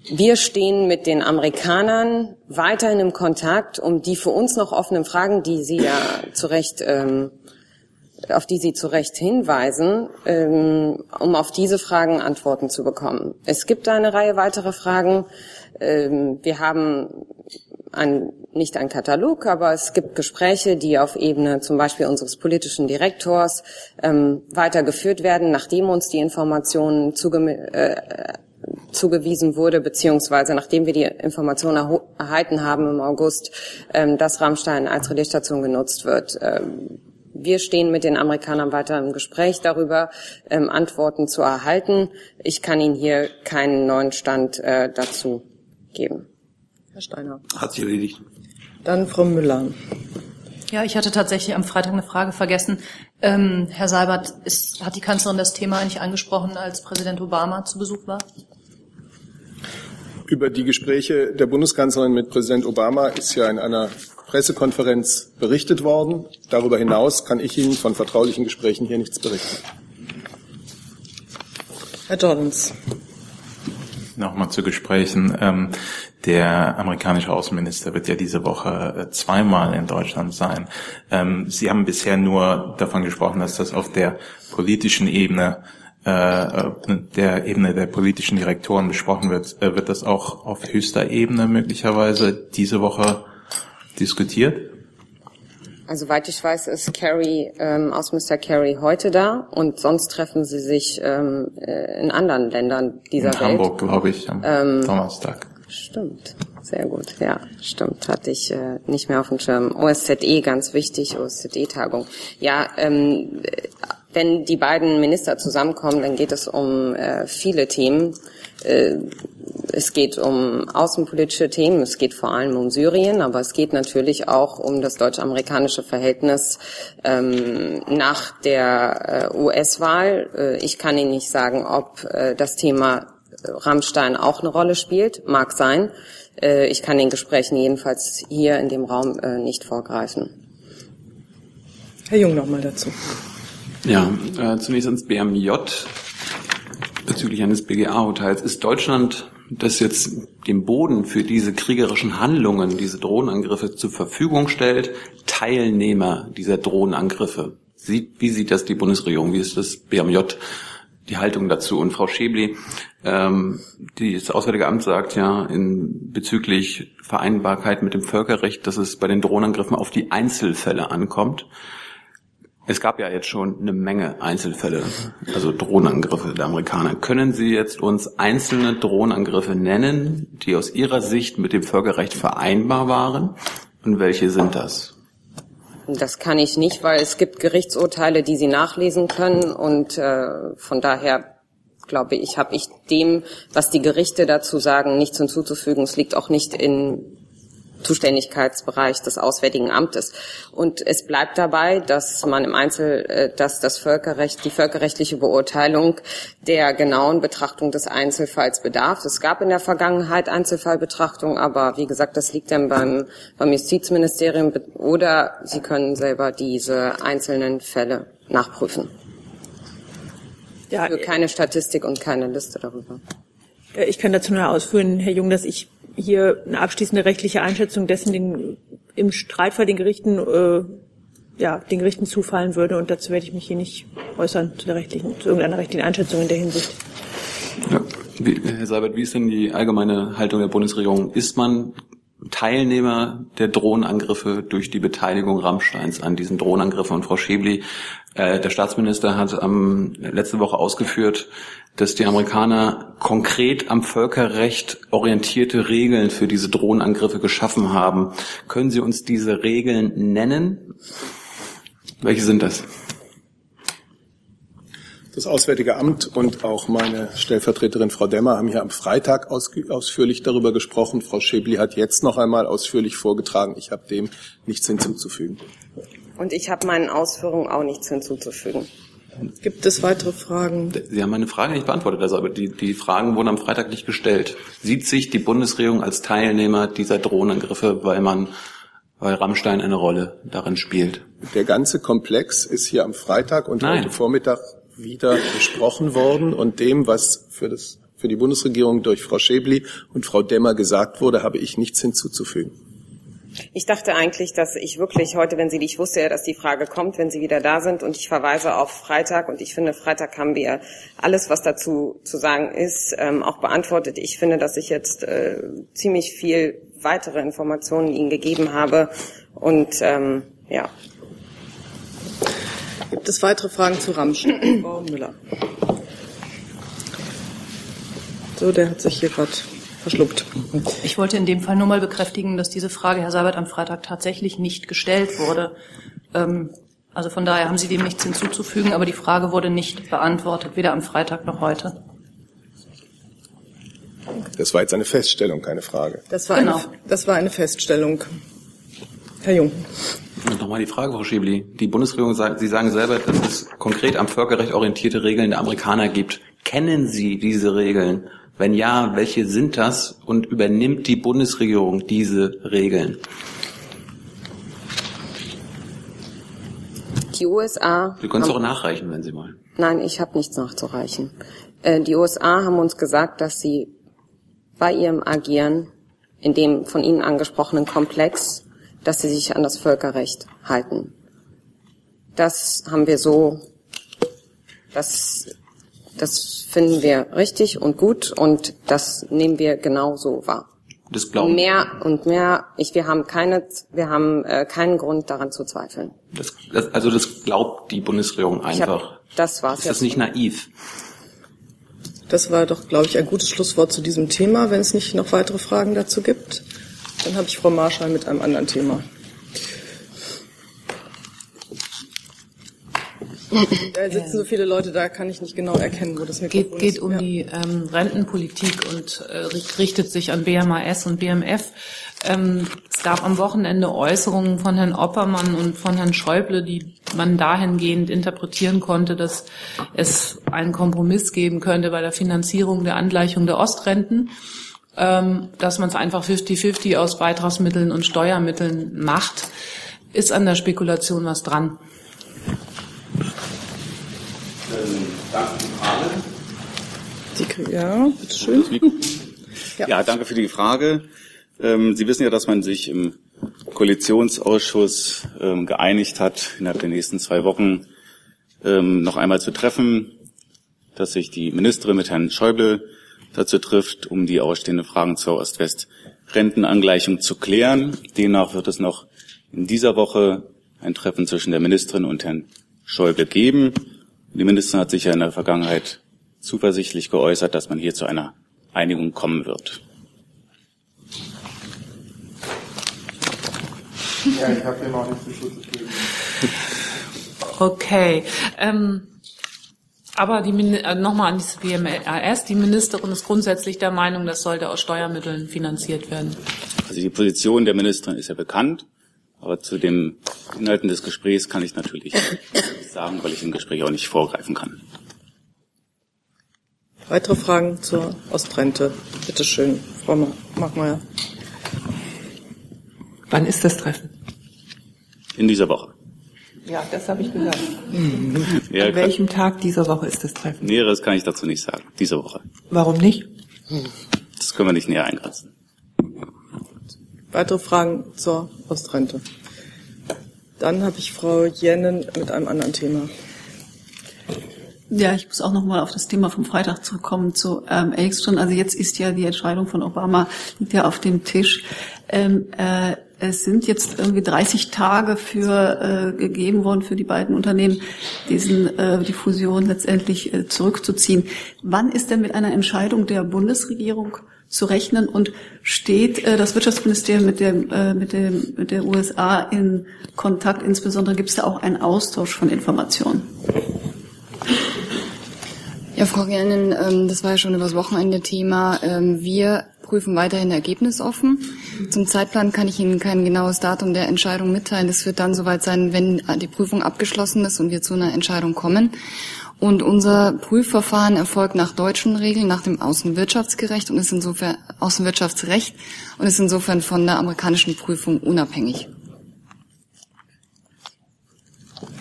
wir stehen mit den Amerikanern weiterhin im Kontakt, um die für uns noch offenen Fragen, die Sie ja zu Recht, ähm, auf die Sie zu Recht hinweisen, ähm, um auf diese Fragen Antworten zu bekommen. Es gibt eine Reihe weiterer Fragen. Ähm, wir haben ein, nicht ein Katalog, aber es gibt Gespräche, die auf Ebene zum Beispiel unseres politischen Direktors ähm, weitergeführt werden, nachdem uns die Informationen zuge äh, zugewiesen wurde, beziehungsweise nachdem wir die Information erhalten haben im August, ähm, dass Rammstein als Relaisstation genutzt wird. Ähm, wir stehen mit den Amerikanern weiter im Gespräch darüber, ähm, Antworten zu erhalten. Ich kann Ihnen hier keinen neuen Stand äh, dazu geben. Herr Steiner. Hat sich erledigt. Dann Frau Müller. Ja, ich hatte tatsächlich am Freitag eine Frage vergessen. Ähm, Herr Seibert, ist, hat die Kanzlerin das Thema eigentlich angesprochen, als Präsident Obama zu Besuch war? Über die Gespräche der Bundeskanzlerin mit Präsident Obama ist ja in einer Pressekonferenz berichtet worden. Darüber hinaus kann ich Ihnen von vertraulichen Gesprächen hier nichts berichten. Herr Jordans. Nochmal zu Gesprächen. Ähm, der amerikanische Außenminister wird ja diese Woche äh, zweimal in Deutschland sein. Ähm, Sie haben bisher nur davon gesprochen, dass das auf der politischen Ebene äh, der Ebene der politischen Direktoren besprochen wird. Äh, wird das auch auf höchster Ebene möglicherweise diese Woche diskutiert? Also soweit ich weiß, ist Kerry, ähm, Außenminister Kerry heute da und sonst treffen sie sich ähm, äh, in anderen Ländern dieser in Welt. Hamburg, glaube ich, am ähm, Donnerstag. Stimmt, sehr gut, ja, stimmt, hatte ich äh, nicht mehr auf dem Schirm. OSZE, ganz wichtig, OSZE-Tagung. Ja, ähm, wenn die beiden Minister zusammenkommen, dann geht es um äh, viele Themen. Äh, es geht um außenpolitische Themen, es geht vor allem um Syrien, aber es geht natürlich auch um das deutsch-amerikanische Verhältnis ähm, nach der äh, US-Wahl. Äh, ich kann Ihnen nicht sagen, ob äh, das Thema Rammstein auch eine Rolle spielt, mag sein. Äh, ich kann den Gesprächen jedenfalls hier in dem Raum nicht vorgreifen. Herr Jung noch mal dazu. Ja, äh, zunächst ans BMJ bezüglich eines BGA-Urteils. Ist Deutschland, das jetzt den Boden für diese kriegerischen Handlungen, diese Drohnenangriffe zur Verfügung stellt, Teilnehmer dieser Drohnenangriffe? Sieht, wie sieht das die Bundesregierung? Wie ist das BMJ die Haltung dazu? Und Frau Schäbli, ähm, die, das Auswärtige Amt sagt ja in, bezüglich Vereinbarkeit mit dem Völkerrecht, dass es bei den Drohnenangriffen auf die Einzelfälle ankommt. Es gab ja jetzt schon eine Menge Einzelfälle, also Drohnenangriffe der Amerikaner. Können Sie jetzt uns einzelne Drohnenangriffe nennen, die aus Ihrer Sicht mit dem Völkerrecht vereinbar waren? Und welche sind das? Das kann ich nicht, weil es gibt Gerichtsurteile, die Sie nachlesen können und äh, von daher glaube ich, habe ich dem, was die Gerichte dazu sagen, nichts hinzuzufügen. Es liegt auch nicht in Zuständigkeitsbereich des Auswärtigen Amtes. Und es bleibt dabei, dass man im Einzel, äh, dass das Völkerrecht, die völkerrechtliche Beurteilung der genauen Betrachtung des Einzelfalls bedarf. Es gab in der Vergangenheit Einzelfallbetrachtung, aber wie gesagt, das liegt dann beim, beim Justizministerium oder Sie können selber diese einzelnen Fälle nachprüfen. Ja, Für keine Statistik und keine Liste darüber. Ich kann dazu nur ausführen, Herr Jung, dass ich hier eine abschließende rechtliche Einschätzung dessen den, im Streitfall den Gerichten äh, ja, den Gerichten zufallen würde und dazu werde ich mich hier nicht äußern zu der rechtlichen, zu irgendeiner rechtlichen Einschätzung in der Hinsicht. Ja, wie, Herr Seibert, wie ist denn die allgemeine Haltung der Bundesregierung? Ist man Teilnehmer der Drohnenangriffe durch die Beteiligung Rammsteins an diesen Drohnenangriffen. Und Frau Schäbli, äh, der Staatsminister hat am, letzte Woche ausgeführt, dass die Amerikaner konkret am Völkerrecht orientierte Regeln für diese Drohnenangriffe geschaffen haben. Können Sie uns diese Regeln nennen? Welche sind das? Das Auswärtige Amt und auch meine Stellvertreterin Frau Demmer haben hier am Freitag ausführlich darüber gesprochen. Frau Schäbli hat jetzt noch einmal ausführlich vorgetragen. Ich habe dem nichts hinzuzufügen. Und ich habe meinen Ausführungen auch nichts hinzuzufügen. Gibt es weitere Fragen? Sie haben meine Frage nicht beantwortet, also aber die, die Fragen wurden am Freitag nicht gestellt. Sieht sich die Bundesregierung als Teilnehmer dieser Drohnenangriffe, weil man weil Rammstein eine Rolle darin spielt? Der ganze Komplex ist hier am Freitag und Nein. heute Vormittag wieder besprochen worden und dem, was für das für die Bundesregierung durch Frau Schäbli und Frau Demmer gesagt wurde, habe ich nichts hinzuzufügen. Ich dachte eigentlich, dass ich wirklich heute, wenn Sie, ich wusste ja, dass die Frage kommt, wenn Sie wieder da sind und ich verweise auf Freitag und ich finde, Freitag haben wir alles, was dazu zu sagen ist, ähm, auch beantwortet. Ich finde, dass ich jetzt äh, ziemlich viel weitere Informationen Ihnen gegeben habe und ähm, ja. Gibt es weitere Fragen zu Rammstein? [CLEARS THROAT] Frau Müller. So, der hat sich hier gerade verschluckt. Ich wollte in dem Fall nur mal bekräftigen, dass diese Frage, Herr Seibert, am Freitag tatsächlich nicht gestellt wurde. Ähm, also von daher haben Sie dem nichts hinzuzufügen, aber die Frage wurde nicht beantwortet, weder am Freitag noch heute. Das war jetzt eine Feststellung, keine Frage. Das war, genau. eine, das war eine Feststellung. Herr Jung. Nochmal die Frage, Frau Schiebli. Die Bundesregierung sagt, Sie sagen selber, dass es konkret am Völkerrecht orientierte Regeln der Amerikaner gibt. Kennen Sie diese Regeln? Wenn ja, welche sind das und übernimmt die Bundesregierung diese Regeln? Die USA. Sie können es auch nachreichen, wenn Sie wollen. Nein, ich habe nichts nachzureichen. Äh, die USA haben uns gesagt, dass sie bei ihrem Agieren in dem von Ihnen angesprochenen Komplex, dass sie sich an das Völkerrecht halten. Das haben wir so, das, das finden wir richtig und gut und das nehmen wir genau so wahr. Das glauben Mehr und mehr, ich, wir haben keine, wir haben äh, keinen Grund daran zu zweifeln. Das, das, also das glaubt die Bundesregierung Ich hab- einfach. das war's Ist das nicht naiv? Das war doch, glaube ich, ein gutes Schlusswort zu diesem Thema. Wenn es nicht noch weitere Fragen dazu gibt, dann habe ich Frau Marschall mit einem anderen Thema. Da sitzen so viele Leute, da kann ich nicht genau erkennen, wo das Mikrofon geht, geht ist. um Ja. die ähm, Rentenpolitik und äh, richt- richtet sich an BMAS und BMF. Ähm, es gab am Wochenende Äußerungen von Herrn Oppermann und von Herrn Schäuble, die man dahingehend interpretieren konnte, dass es einen Kompromiss geben könnte bei der Finanzierung der Angleichung der Ostrenten, ähm, dass man es einfach 50-50 aus Beitragsmitteln und Steuermitteln macht. Ist an der Spekulation was dran? danke für die ja, bitteschön. [LAUGHS] Ja. danke für die Frage. Ähm, Sie wissen ja, dass man sich im Koalitionsausschuss ähm, geeinigt hat, innerhalb der nächsten zwei Wochen ähm, noch einmal zu treffen, dass sich die Ministerin mit Herrn Schäuble dazu trifft, um die ausstehenden Fragen zur Ost-West-Rentenangleichung zu klären. Demnach wird es noch in dieser Woche ein Treffen zwischen der Ministerin und Herrn Schäuble geben. Die Ministerin hat sich ja in der Vergangenheit zuversichtlich geäußert, dass man hier zu einer Einigung kommen wird. Ja, ich habe dem auch nicht gegeben. Okay. Ähm, aber die Min- äh, nochmal an dieses BMAS, die Ministerin ist grundsätzlich der Meinung, das sollte aus Steuermitteln finanziert werden. Also die Position der Ministerin ist ja bekannt, aber zu den Inhalten des Gesprächs kann ich natürlich nichts sagen, weil ich im Gespräch auch nicht vorgreifen kann. Weitere Fragen zur Ostrente? Bitte schön, Frau Ma- Markmeier. Wann ist das Treffen? In dieser Woche. Ja, das habe ich gehört. Ja, An welchem Tag dieser Woche ist das Treffen? Näheres kann ich dazu nicht sagen. Diese Woche. Warum nicht? Das können wir nicht näher eingrenzen. Weitere Fragen zur Ostrente? Dann habe ich Frau Jennen mit einem anderen Thema. Ja, ich muss auch noch mal auf das Thema vom Freitag zurückkommen zu ähm, Ericsson. Also jetzt ist ja die Entscheidung von Obama liegt ja auf dem Tisch. Ähm, äh, es sind jetzt irgendwie 30 Tage für äh, gegeben worden für die beiden Unternehmen, diesen äh, die Fusion letztendlich äh, zurückzuziehen. Wann ist denn mit einer Entscheidung der Bundesregierung zu rechnen und steht äh, das Wirtschaftsministerium mit dem äh, mit dem mit der USA in Kontakt? Insbesondere gibt es da auch einen Austausch von Informationen. Ja, Frau Gernen, ähm, das war ja schon übers Wochenende Thema. Ähm, wir prüfen weiterhin ergebnisoffen. Zum Zeitplan kann ich Ihnen kein genaues Datum der Entscheidung mitteilen. Das wird dann soweit sein, wenn die Prüfung abgeschlossen ist und wir zu einer Entscheidung kommen. Und unser Prüfverfahren erfolgt nach deutschen Regeln, nach dem Außenwirtschaftsgerecht und ist insofern Außenwirtschaftsrecht und ist insofern von der amerikanischen Prüfung unabhängig.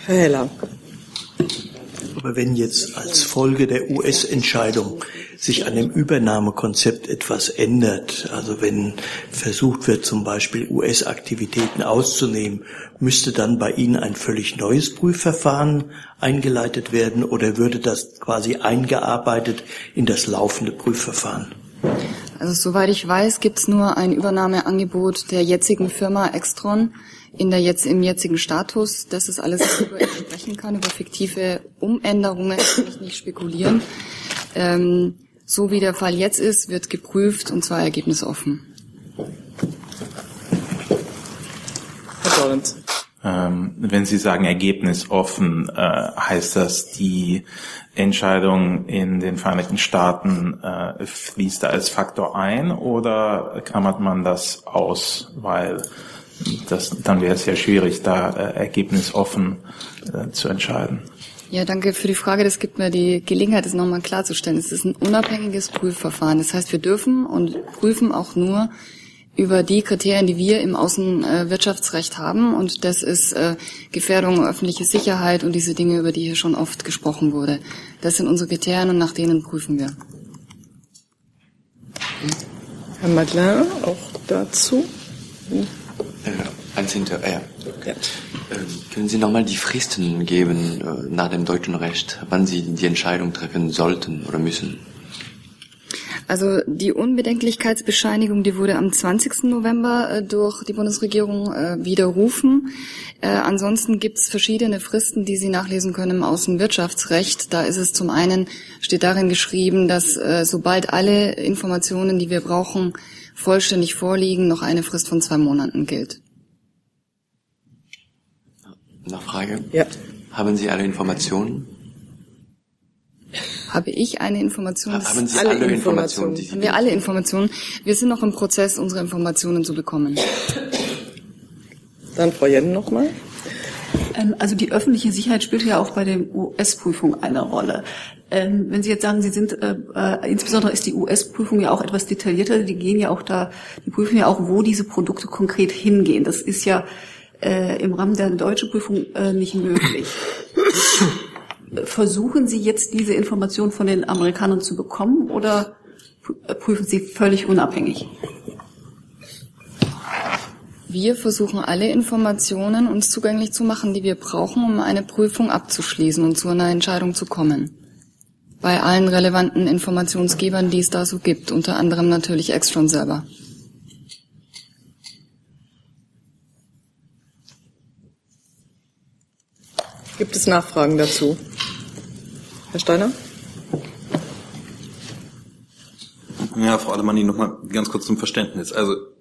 Herr Heller. Aber wenn jetzt als Folge der US-Entscheidung sich an dem Übernahmekonzept etwas ändert, also wenn versucht wird, zum Beispiel US-Aktivitäten auszunehmen, müsste dann bei Ihnen ein völlig neues Prüfverfahren eingeleitet werden oder würde das quasi eingearbeitet in das laufende Prüfverfahren? Also soweit ich weiß, gibt es nur ein Übernahmeangebot der jetzigen Firma Extron in der jetzt, im jetzigen Status. Das ist alles, worüber ich sprechen kann. Über fiktive Umänderungen kann ich nicht spekulieren. Ähm, so wie der Fall jetzt ist, wird geprüft und zwar ergebnisoffen. Herr Dorens. Ähm, wenn Sie sagen Ergebnis offen, äh, heißt das, die Entscheidung in den Vereinigten Staaten äh, fließt da als Faktor ein oder klammert man das aus, weil das, dann wäre es ja schwierig, da äh, ergebnisoffen äh, zu entscheiden. Ja, danke für die Frage. Das gibt mir die Gelegenheit, das nochmal klarzustellen. Es ist ein unabhängiges Prüfverfahren. Das heißt, wir dürfen und prüfen auch nur über die Kriterien, die wir im Außenwirtschaftsrecht haben. Und das ist äh, Gefährdung öffentliche Sicherheit und diese Dinge, über die hier schon oft gesprochen wurde. Das sind unsere Kriterien und nach denen prüfen wir. Herr Madeleine, auch dazu? Äh, eins hinter, äh, ja. äh, können Sie nochmal die Fristen geben äh, nach dem deutschen Recht, wann Sie die Entscheidung treffen sollten oder müssen? Also die Unbedenklichkeitsbescheinigung, die wurde am 20. November äh, durch die Bundesregierung äh, widerrufen. Äh, ansonsten gibt es verschiedene Fristen, die Sie nachlesen können im Außenwirtschaftsrecht. Da ist es zum einen, steht darin geschrieben, dass äh, sobald alle Informationen, die wir brauchen, vollständig vorliegen, noch eine Frist von zwei Monaten gilt. Nachfrage? Ja. Haben Sie alle Informationen? Habe ich eine Information? Haben Sie alle, alle Informationen? Haben wir alle Informationen? Wir sind noch im Prozess, unsere Informationen zu bekommen. Dann Frau Jen nochmal. Ähm, also die öffentliche Sicherheit spielt ja auch bei der US-Prüfung eine Rolle. Ähm, wenn Sie jetzt sagen, Sie sind, äh, äh, insbesondere ist die US-Prüfung ja auch etwas detaillierter, die gehen ja auch da, die prüfen ja auch, wo diese Produkte konkret hingehen. Das ist ja äh, im Rahmen der deutschen Prüfung äh, nicht möglich. Versuchen Sie jetzt diese Information von den Amerikanern zu bekommen oder prüfen Sie völlig unabhängig? Wir versuchen alle Informationen uns zugänglich zu machen, die wir brauchen, um eine Prüfung abzuschließen und zu einer Entscheidung zu kommen. Bei allen relevanten Informationsgebern, die es da so gibt, unter anderem natürlich Extron selber. Gibt es Nachfragen dazu? Herr Steiner? Ja, Frau Alemanni, nochmal ganz kurz zum Verständnis. Also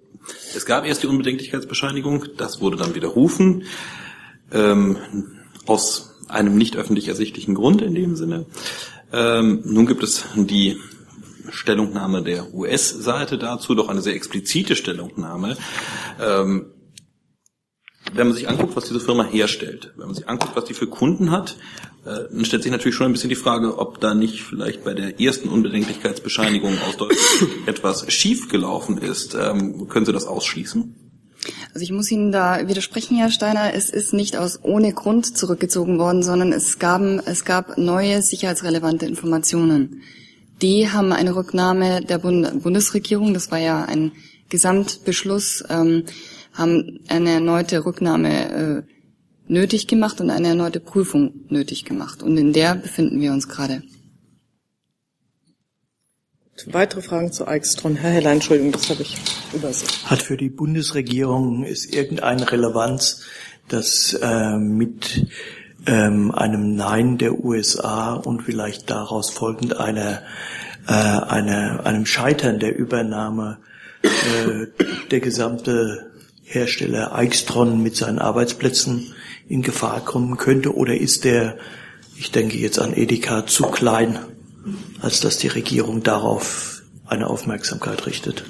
es gab erst die Unbedenklichkeitsbescheinigung, das wurde dann widerrufen, ähm, aus einem nicht öffentlich ersichtlichen Grund in dem Sinne. Ähm, nun gibt es die Stellungnahme der US-Seite dazu, doch eine sehr explizite Stellungnahme. Ähm, wenn man sich anguckt, was diese Firma herstellt, wenn man sich anguckt, was die für Kunden hat, äh, dann stellt sich natürlich schon ein bisschen die Frage, ob da nicht vielleicht bei der ersten Unbedenklichkeitsbescheinigung aus Deutschland [LAUGHS] etwas schiefgelaufen ist. Ähm, können Sie das ausschließen? Also ich muss Ihnen da widersprechen, Herr Steiner. Es ist nicht aus ohne Grund zurückgezogen worden, sondern es gab, es gab neue sicherheitsrelevante Informationen. Die haben eine Rücknahme der Bund Bundesregierung, das war ja ein Gesamtbeschluss, ähm, haben eine erneute Rücknahme äh, nötig gemacht und eine erneute Prüfung nötig gemacht. Und in der befinden wir uns gerade. Weitere Fragen zu Eichstron? Herr Heller, Entschuldigung, das habe ich übersehen. Hat für die Bundesregierung ist irgendeine Relevanz, dass äh, mit ähm, einem Nein der USA und vielleicht daraus folgend einer, äh, einer, einem Scheitern der Übernahme äh, der gesamte Hersteller Eichstron mit seinen Arbeitsplätzen in Gefahr kommen könnte? Oder ist der, ich denke jetzt an Edeka, zu klein, als dass die Regierung darauf eine Aufmerksamkeit richtet?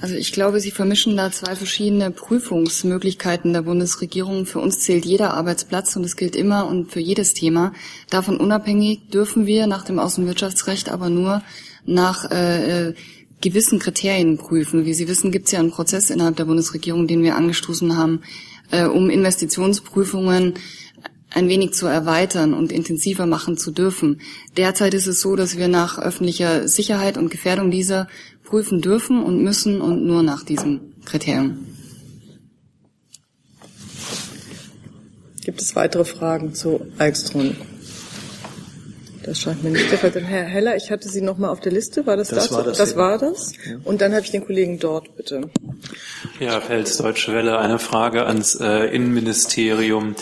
Also ich glaube, Sie vermischen da zwei verschiedene Prüfungsmöglichkeiten der Bundesregierung. Für uns zählt jeder Arbeitsplatz und es gilt immer und für jedes Thema. Davon unabhängig dürfen wir nach dem Außenwirtschaftsrecht aber nur nach äh, gewissen Kriterien prüfen. Wie Sie wissen, gibt es ja einen Prozess innerhalb der Bundesregierung, den wir angestoßen haben, äh, um Investitionsprüfungen ein wenig zu erweitern und intensiver machen zu dürfen. Derzeit ist es so, dass wir nach öffentlicher Sicherheit und Gefährdung dieser prüfen dürfen und müssen und nur nach diesem Kriterium. Gibt es weitere Fragen zu Eichstron? Das scheint mir nicht der Fall. Herr Heller, ich hatte Sie noch mal auf der Liste. War das das? dazu? War das, das war das. Und dann habe ich den Kollegen dort, bitte. Ja, Fels, Deutsche Welle, eine Frage ans äh, Innenministerium.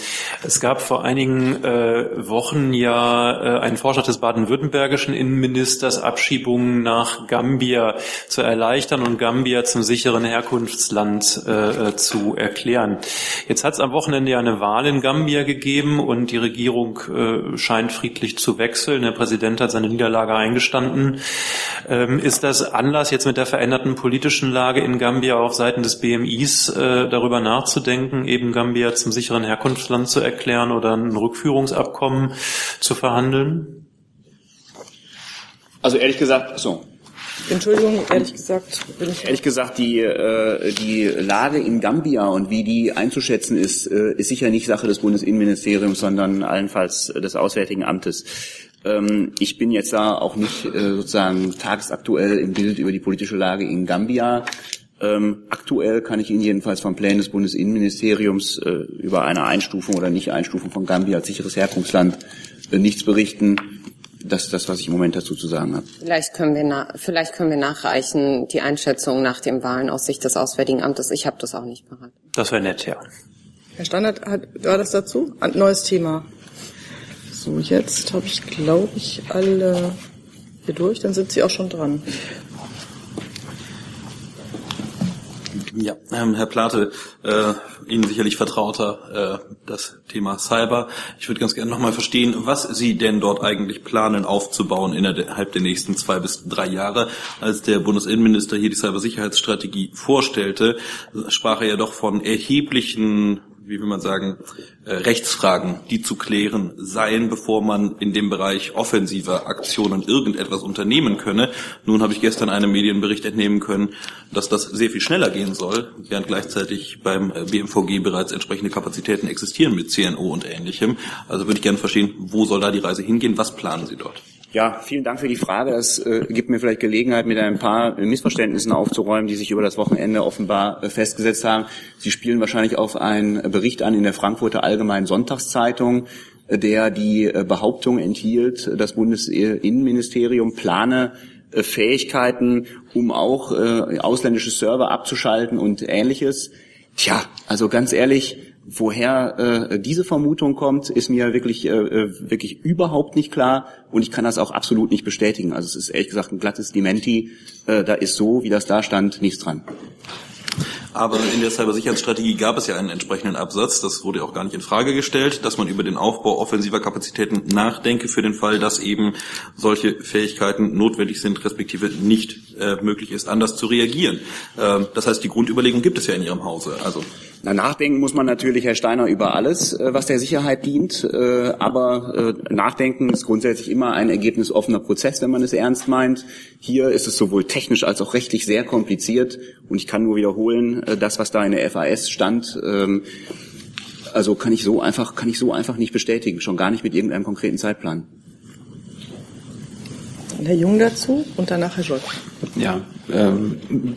Es gab vor einigen äh, Wochen ja äh, einen Vorschlag des baden-württembergischen Innenministers, Abschiebungen nach Gambia zu erleichtern und Gambia zum sicheren Herkunftsland äh, zu erklären. Jetzt hat es am Wochenende ja eine Wahl in Gambia gegeben und die Regierung äh, scheint friedlich zu wechseln. Wechseln. Der Präsident hat seine Niederlage eingestanden. Ähm, ist das Anlass, jetzt mit der veränderten politischen Lage in Gambia auf Seiten des BMIs äh, darüber nachzudenken, eben Gambia zum sicheren Herkunftsland zu erklären oder ein Rückführungsabkommen zu verhandeln? Also ehrlich gesagt, so, Entschuldigung, ehrlich gesagt, bin ich Ehrlich gesagt, die, äh, die Lage in Gambia und wie die einzuschätzen ist, äh, ist sicher nicht Sache des Bundesinnenministeriums, sondern allenfalls des Auswärtigen Amtes. Ähm, ich bin jetzt da auch nicht äh, sozusagen tagesaktuell im Bild über die politische Lage in Gambia. Ähm, aktuell kann ich Ihnen jedenfalls vom Plänen des Bundesinnenministeriums äh, über eine Einstufung oder Nicht-Einstufung von Gambia als sicheres Herkunftsland äh, nichts berichten. Das ist das, was ich im Moment dazu zu sagen habe. Vielleicht können wir, na, vielleicht können wir nachreichen die Einschätzung nach den Wahlen aus Sicht des Auswärtigen Amtes. Ich habe das auch nicht parat. Das wäre nett, ja. Herr Standard, hat, war das dazu? Ein neues Thema. So, jetzt habe ich, glaube ich, alle hier durch. Dann sind Sie auch schon dran. Ja, ähm, Herr Plate, äh, Ihnen sicherlich vertrauter äh, das Thema Cyber. Ich würde ganz gerne nochmal verstehen, was Sie denn dort eigentlich planen aufzubauen innerhalb der nächsten zwei bis drei Jahre. Als der Bundesinnenminister hier die Cybersicherheitsstrategie vorstellte, sprach er ja doch von erheblichen wie will man sagen, äh, Rechtsfragen, die zu klären seien, bevor man in dem Bereich offensiver Aktionen irgendetwas unternehmen könne. Nun habe ich gestern einem Medienbericht entnehmen können, dass das sehr viel schneller gehen soll, während gleichzeitig beim äh, BMVG bereits entsprechende Kapazitäten existieren mit CNO und Ähnlichem. Also würde ich gerne verstehen, wo soll da die Reise hingehen? Was planen Sie dort? Ja, vielen Dank für die Frage. Das äh, gibt mir vielleicht Gelegenheit, mit ein paar Missverständnissen aufzuräumen, die sich über das Wochenende offenbar äh, festgesetzt haben. Sie spielen wahrscheinlich auf einen Bericht an in der Frankfurter Allgemeinen Sonntagszeitung, äh, der die äh, Behauptung enthielt, das Bundesinnenministerium plane äh, Fähigkeiten, um auch äh, ausländische Server abzuschalten und ähnliches. Tja, also ganz ehrlich, Woher äh, diese Vermutung kommt, ist mir wirklich, äh, äh, wirklich überhaupt nicht klar und ich kann das auch absolut nicht bestätigen. Also es ist ehrlich gesagt ein glattes Dementi. Äh, da ist so, wie das da stand, nichts dran. Aber in der Cybersicherheitsstrategie gab es ja einen entsprechenden Absatz, das wurde auch gar nicht in Frage gestellt, dass man über den Aufbau offensiver Kapazitäten nachdenke für den Fall, dass eben solche Fähigkeiten notwendig sind, respektive nicht äh, möglich ist, anders zu reagieren. Ähm, das heißt, die Grundüberlegung gibt es ja in Ihrem Hause. Also na, nachdenken muss man natürlich, Herr Steiner, über alles, äh, was der Sicherheit dient. Äh, aber äh, nachdenken ist grundsätzlich immer ein ergebnisoffener Prozess, wenn man es ernst meint. Hier ist es sowohl technisch als auch rechtlich sehr kompliziert. Und ich kann nur wiederholen, das, was da in der FAS stand, ähm, also kann ich so einfach, kann ich so einfach nicht bestätigen, schon gar nicht mit irgendeinem konkreten Zeitplan. Herr Jung dazu und danach Herr Scholz. Ja, ähm,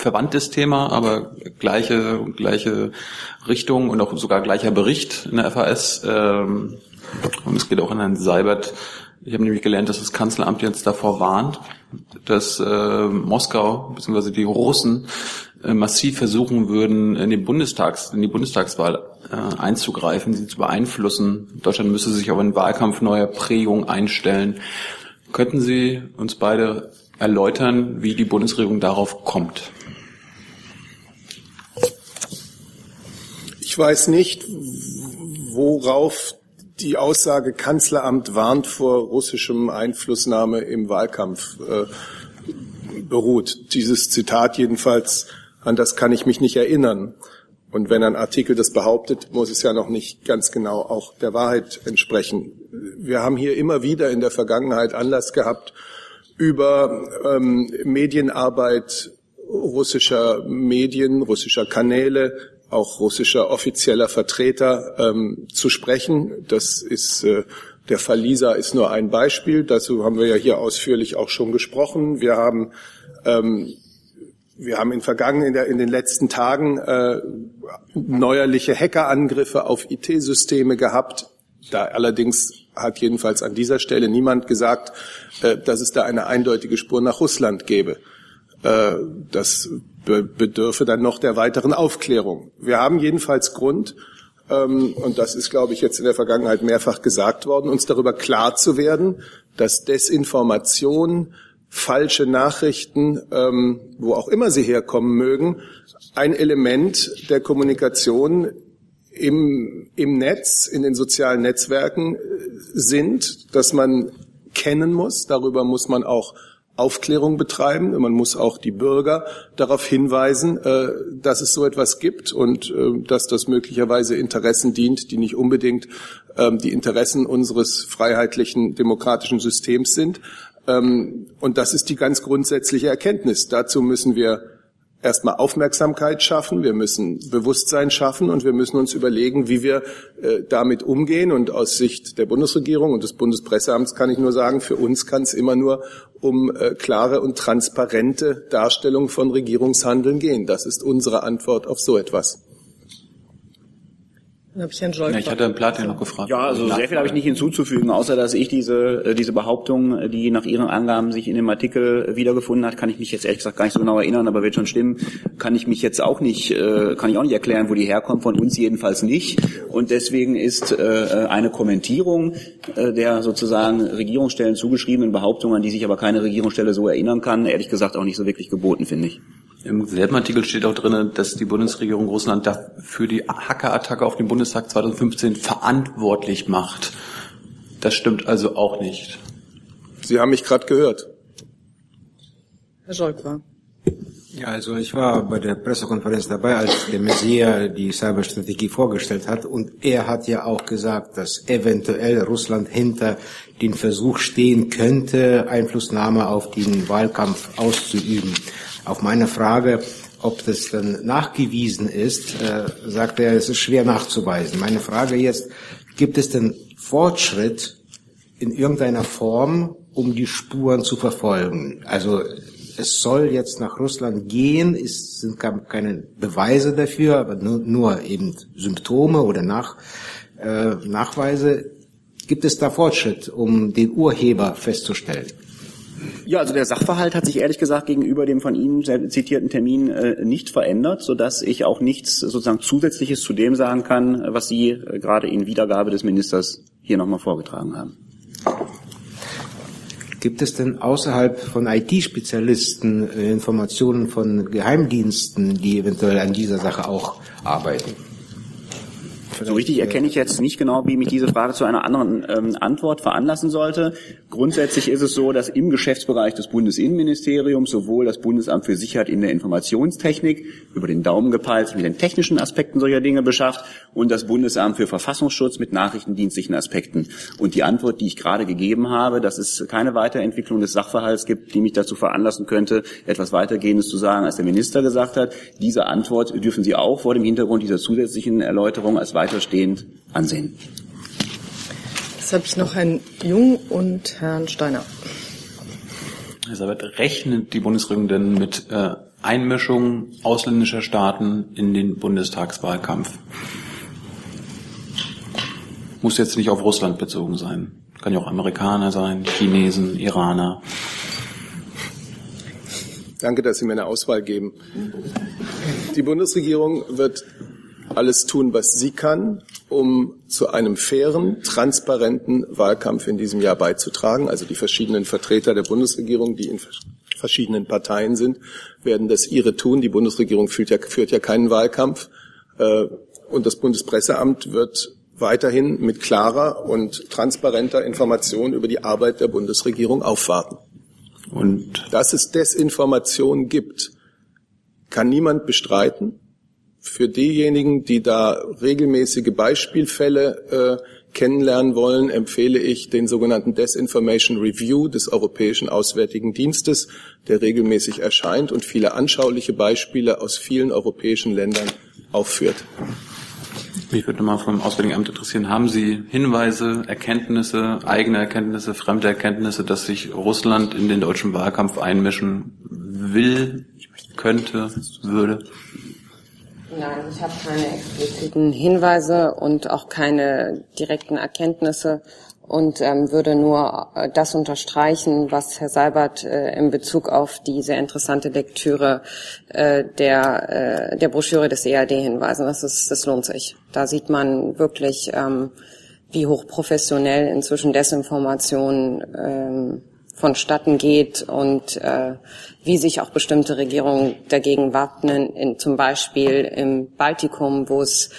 verwandtes Thema, aber gleiche, gleiche Richtung und auch sogar gleicher Bericht in der FAS. Ähm, und es geht auch an Herrn Seibert. Ich habe nämlich gelernt, dass das Kanzleramt jetzt davor warnt, dass äh, Moskau bzw. die Russen äh, massiv versuchen würden, in, den Bundestags, in die Bundestagswahl äh, einzugreifen, sie zu beeinflussen. Deutschland müsse sich auf einen Wahlkampf neuer Prägung einstellen. Könnten Sie uns beide erläutern, wie die Bundesregierung darauf kommt? Ich weiß nicht, worauf die Aussage Kanzleramt warnt vor russischem Einflussnahme im Wahlkampf äh, beruht. Dieses Zitat jedenfalls, an das kann ich mich nicht erinnern. Und wenn ein Artikel das behauptet, muss es ja noch nicht ganz genau auch der Wahrheit entsprechen. Wir haben hier immer wieder in der Vergangenheit Anlass gehabt, über ähm, Medienarbeit russischer Medien, russischer Kanäle auch russischer offizieller Vertreter ähm, zu sprechen. Das ist äh, der Fall Lisa ist nur ein Beispiel. Dazu haben wir ja hier ausführlich auch schon gesprochen. Wir haben ähm, wir haben in vergangenen, in, der, in den letzten Tagen äh, neuerliche Hackerangriffe auf IT-Systeme gehabt. Da allerdings hat jedenfalls an dieser Stelle niemand gesagt, äh, dass es da eine eindeutige Spur nach Russland gäbe. Äh, das bedürfe dann noch der weiteren Aufklärung. Wir haben jedenfalls Grund, ähm, und das ist, glaube ich, jetzt in der Vergangenheit mehrfach gesagt worden, uns darüber klar zu werden, dass Desinformation, falsche Nachrichten, ähm, wo auch immer sie herkommen mögen, ein Element der Kommunikation im, im Netz, in den sozialen Netzwerken äh, sind, dass man kennen muss. Darüber muss man auch Aufklärung betreiben. Man muss auch die Bürger darauf hinweisen, äh, dass es so etwas gibt und äh, dass das möglicherweise Interessen dient, die nicht unbedingt ähm, die Interessen unseres freiheitlichen demokratischen Systems sind. Ähm, und das ist die ganz grundsätzliche Erkenntnis. Dazu müssen wir erstmal Aufmerksamkeit schaffen, wir müssen Bewusstsein schaffen und wir müssen uns überlegen, wie wir äh, damit umgehen. Und aus Sicht der Bundesregierung und des Bundespresseamts kann ich nur sagen, für uns kann es immer nur um äh, klare und transparente Darstellung von Regierungshandeln gehen. Das ist unsere Antwort auf so etwas. Dann habe ich Herrn Scholz. Ja, ich hatte Herrn Platin noch gefragt. Ja, also sehr viel habe ich nicht hinzuzufügen, außer dass ich diese, äh, diese Behauptung, die nach Ihren Angaben sich in dem Artikel wiedergefunden hat, kann ich mich jetzt ehrlich gesagt gar nicht so genau erinnern, aber wird schon stimmen, kann ich mich jetzt auch nicht, äh, kann ich auch nicht erklären, wo die herkommt, von uns jedenfalls nicht. Und deswegen ist äh, eine Kommentierung der sozusagen Regierungsstellen zugeschriebenen Behauptungen, an die sich aber keine Regierungsstelle so erinnern kann, ehrlich gesagt auch nicht so wirklich geboten, finde ich. Im selben Artikel steht auch drin, dass die Bundesregierung Russland für die Hackerattacke auf den Bundestag 2015 verantwortlich macht. Das stimmt also auch nicht. Sie haben mich gerade gehört. Herr Scholz war. Ja, also ich war bei der Pressekonferenz dabei, als der Messier die Cyberstrategie vorgestellt hat. Und er hat ja auch gesagt, dass eventuell Russland hinter den Versuch stehen könnte, Einflussnahme auf den Wahlkampf auszuüben. Auf meine Frage, ob das dann nachgewiesen ist, äh, sagt er, es ist schwer nachzuweisen. Meine Frage jetzt, gibt es denn Fortschritt in irgendeiner Form, um die Spuren zu verfolgen? Also es soll jetzt nach Russland gehen, es sind keine Beweise dafür, aber nur, nur eben Symptome oder nach, äh, Nachweise. Gibt es da Fortschritt, um den Urheber festzustellen? Ja, also der Sachverhalt hat sich ehrlich gesagt gegenüber dem von Ihnen zitierten Termin äh, nicht verändert, so dass ich auch nichts sozusagen Zusätzliches zu dem sagen kann, was Sie äh, gerade in Wiedergabe des Ministers hier nochmal vorgetragen haben. Gibt es denn außerhalb von IT-Spezialisten äh, Informationen von Geheimdiensten, die eventuell an dieser Sache auch arbeiten? So richtig erkenne ich jetzt nicht genau, wie mich diese Frage zu einer anderen ähm, Antwort veranlassen sollte. Grundsätzlich ist es so, dass im Geschäftsbereich des Bundesinnenministeriums sowohl das Bundesamt für Sicherheit in der Informationstechnik über den Daumen gepeilt mit den technischen Aspekten solcher Dinge beschafft und das Bundesamt für Verfassungsschutz mit nachrichtendienstlichen Aspekten. Und die Antwort, die ich gerade gegeben habe, dass es keine Weiterentwicklung des Sachverhalts gibt, die mich dazu veranlassen könnte, etwas weitergehendes zu sagen, als der Minister gesagt hat. Diese Antwort dürfen Sie auch vor dem Hintergrund dieser zusätzlichen Erläuterung als weiterstehend ansehen. Jetzt habe ich noch Herrn Jung und Herrn Steiner. Sabat, rechnet die Bundesregierung denn mit äh, Einmischung ausländischer Staaten in den Bundestagswahlkampf? Muss jetzt nicht auf Russland bezogen sein. Kann ja auch Amerikaner sein, Chinesen, Iraner. Danke, dass Sie mir eine Auswahl geben. Die Bundesregierung wird alles tun, was sie kann, um zu einem fairen, transparenten Wahlkampf in diesem Jahr beizutragen. Also die verschiedenen Vertreter der Bundesregierung, die in verschiedenen Parteien sind, werden das ihre tun. Die Bundesregierung führt ja, führt ja keinen Wahlkampf. Äh, und das Bundespresseamt wird weiterhin mit klarer und transparenter Information über die Arbeit der Bundesregierung aufwarten. Und dass es Desinformation gibt, kann niemand bestreiten für diejenigen, die da regelmäßige Beispielfälle äh, kennenlernen wollen, empfehle ich den sogenannten Desinformation Review des Europäischen Auswärtigen Dienstes, der regelmäßig erscheint und viele anschauliche Beispiele aus vielen europäischen Ländern aufführt. Mich würde mal vom Auswärtigen Amt interessieren, haben Sie Hinweise, Erkenntnisse, eigene Erkenntnisse, fremde Erkenntnisse, dass sich Russland in den deutschen Wahlkampf einmischen will, könnte, würde? Nein, ich habe keine expliziten Hinweise und auch keine direkten Erkenntnisse und ähm, würde nur äh, das unterstreichen, was Herr Seibert äh, in Bezug auf die sehr interessante Lektüre äh, der, äh, der Broschüre des EAD hinweisen. Das, ist, das lohnt sich. Da sieht man wirklich, ähm, wie hochprofessionell inzwischen Desinformation ähm, vonstatten geht und äh, wie sich auch bestimmte Regierungen dagegen wappnen, in, zum Beispiel im Baltikum, wo es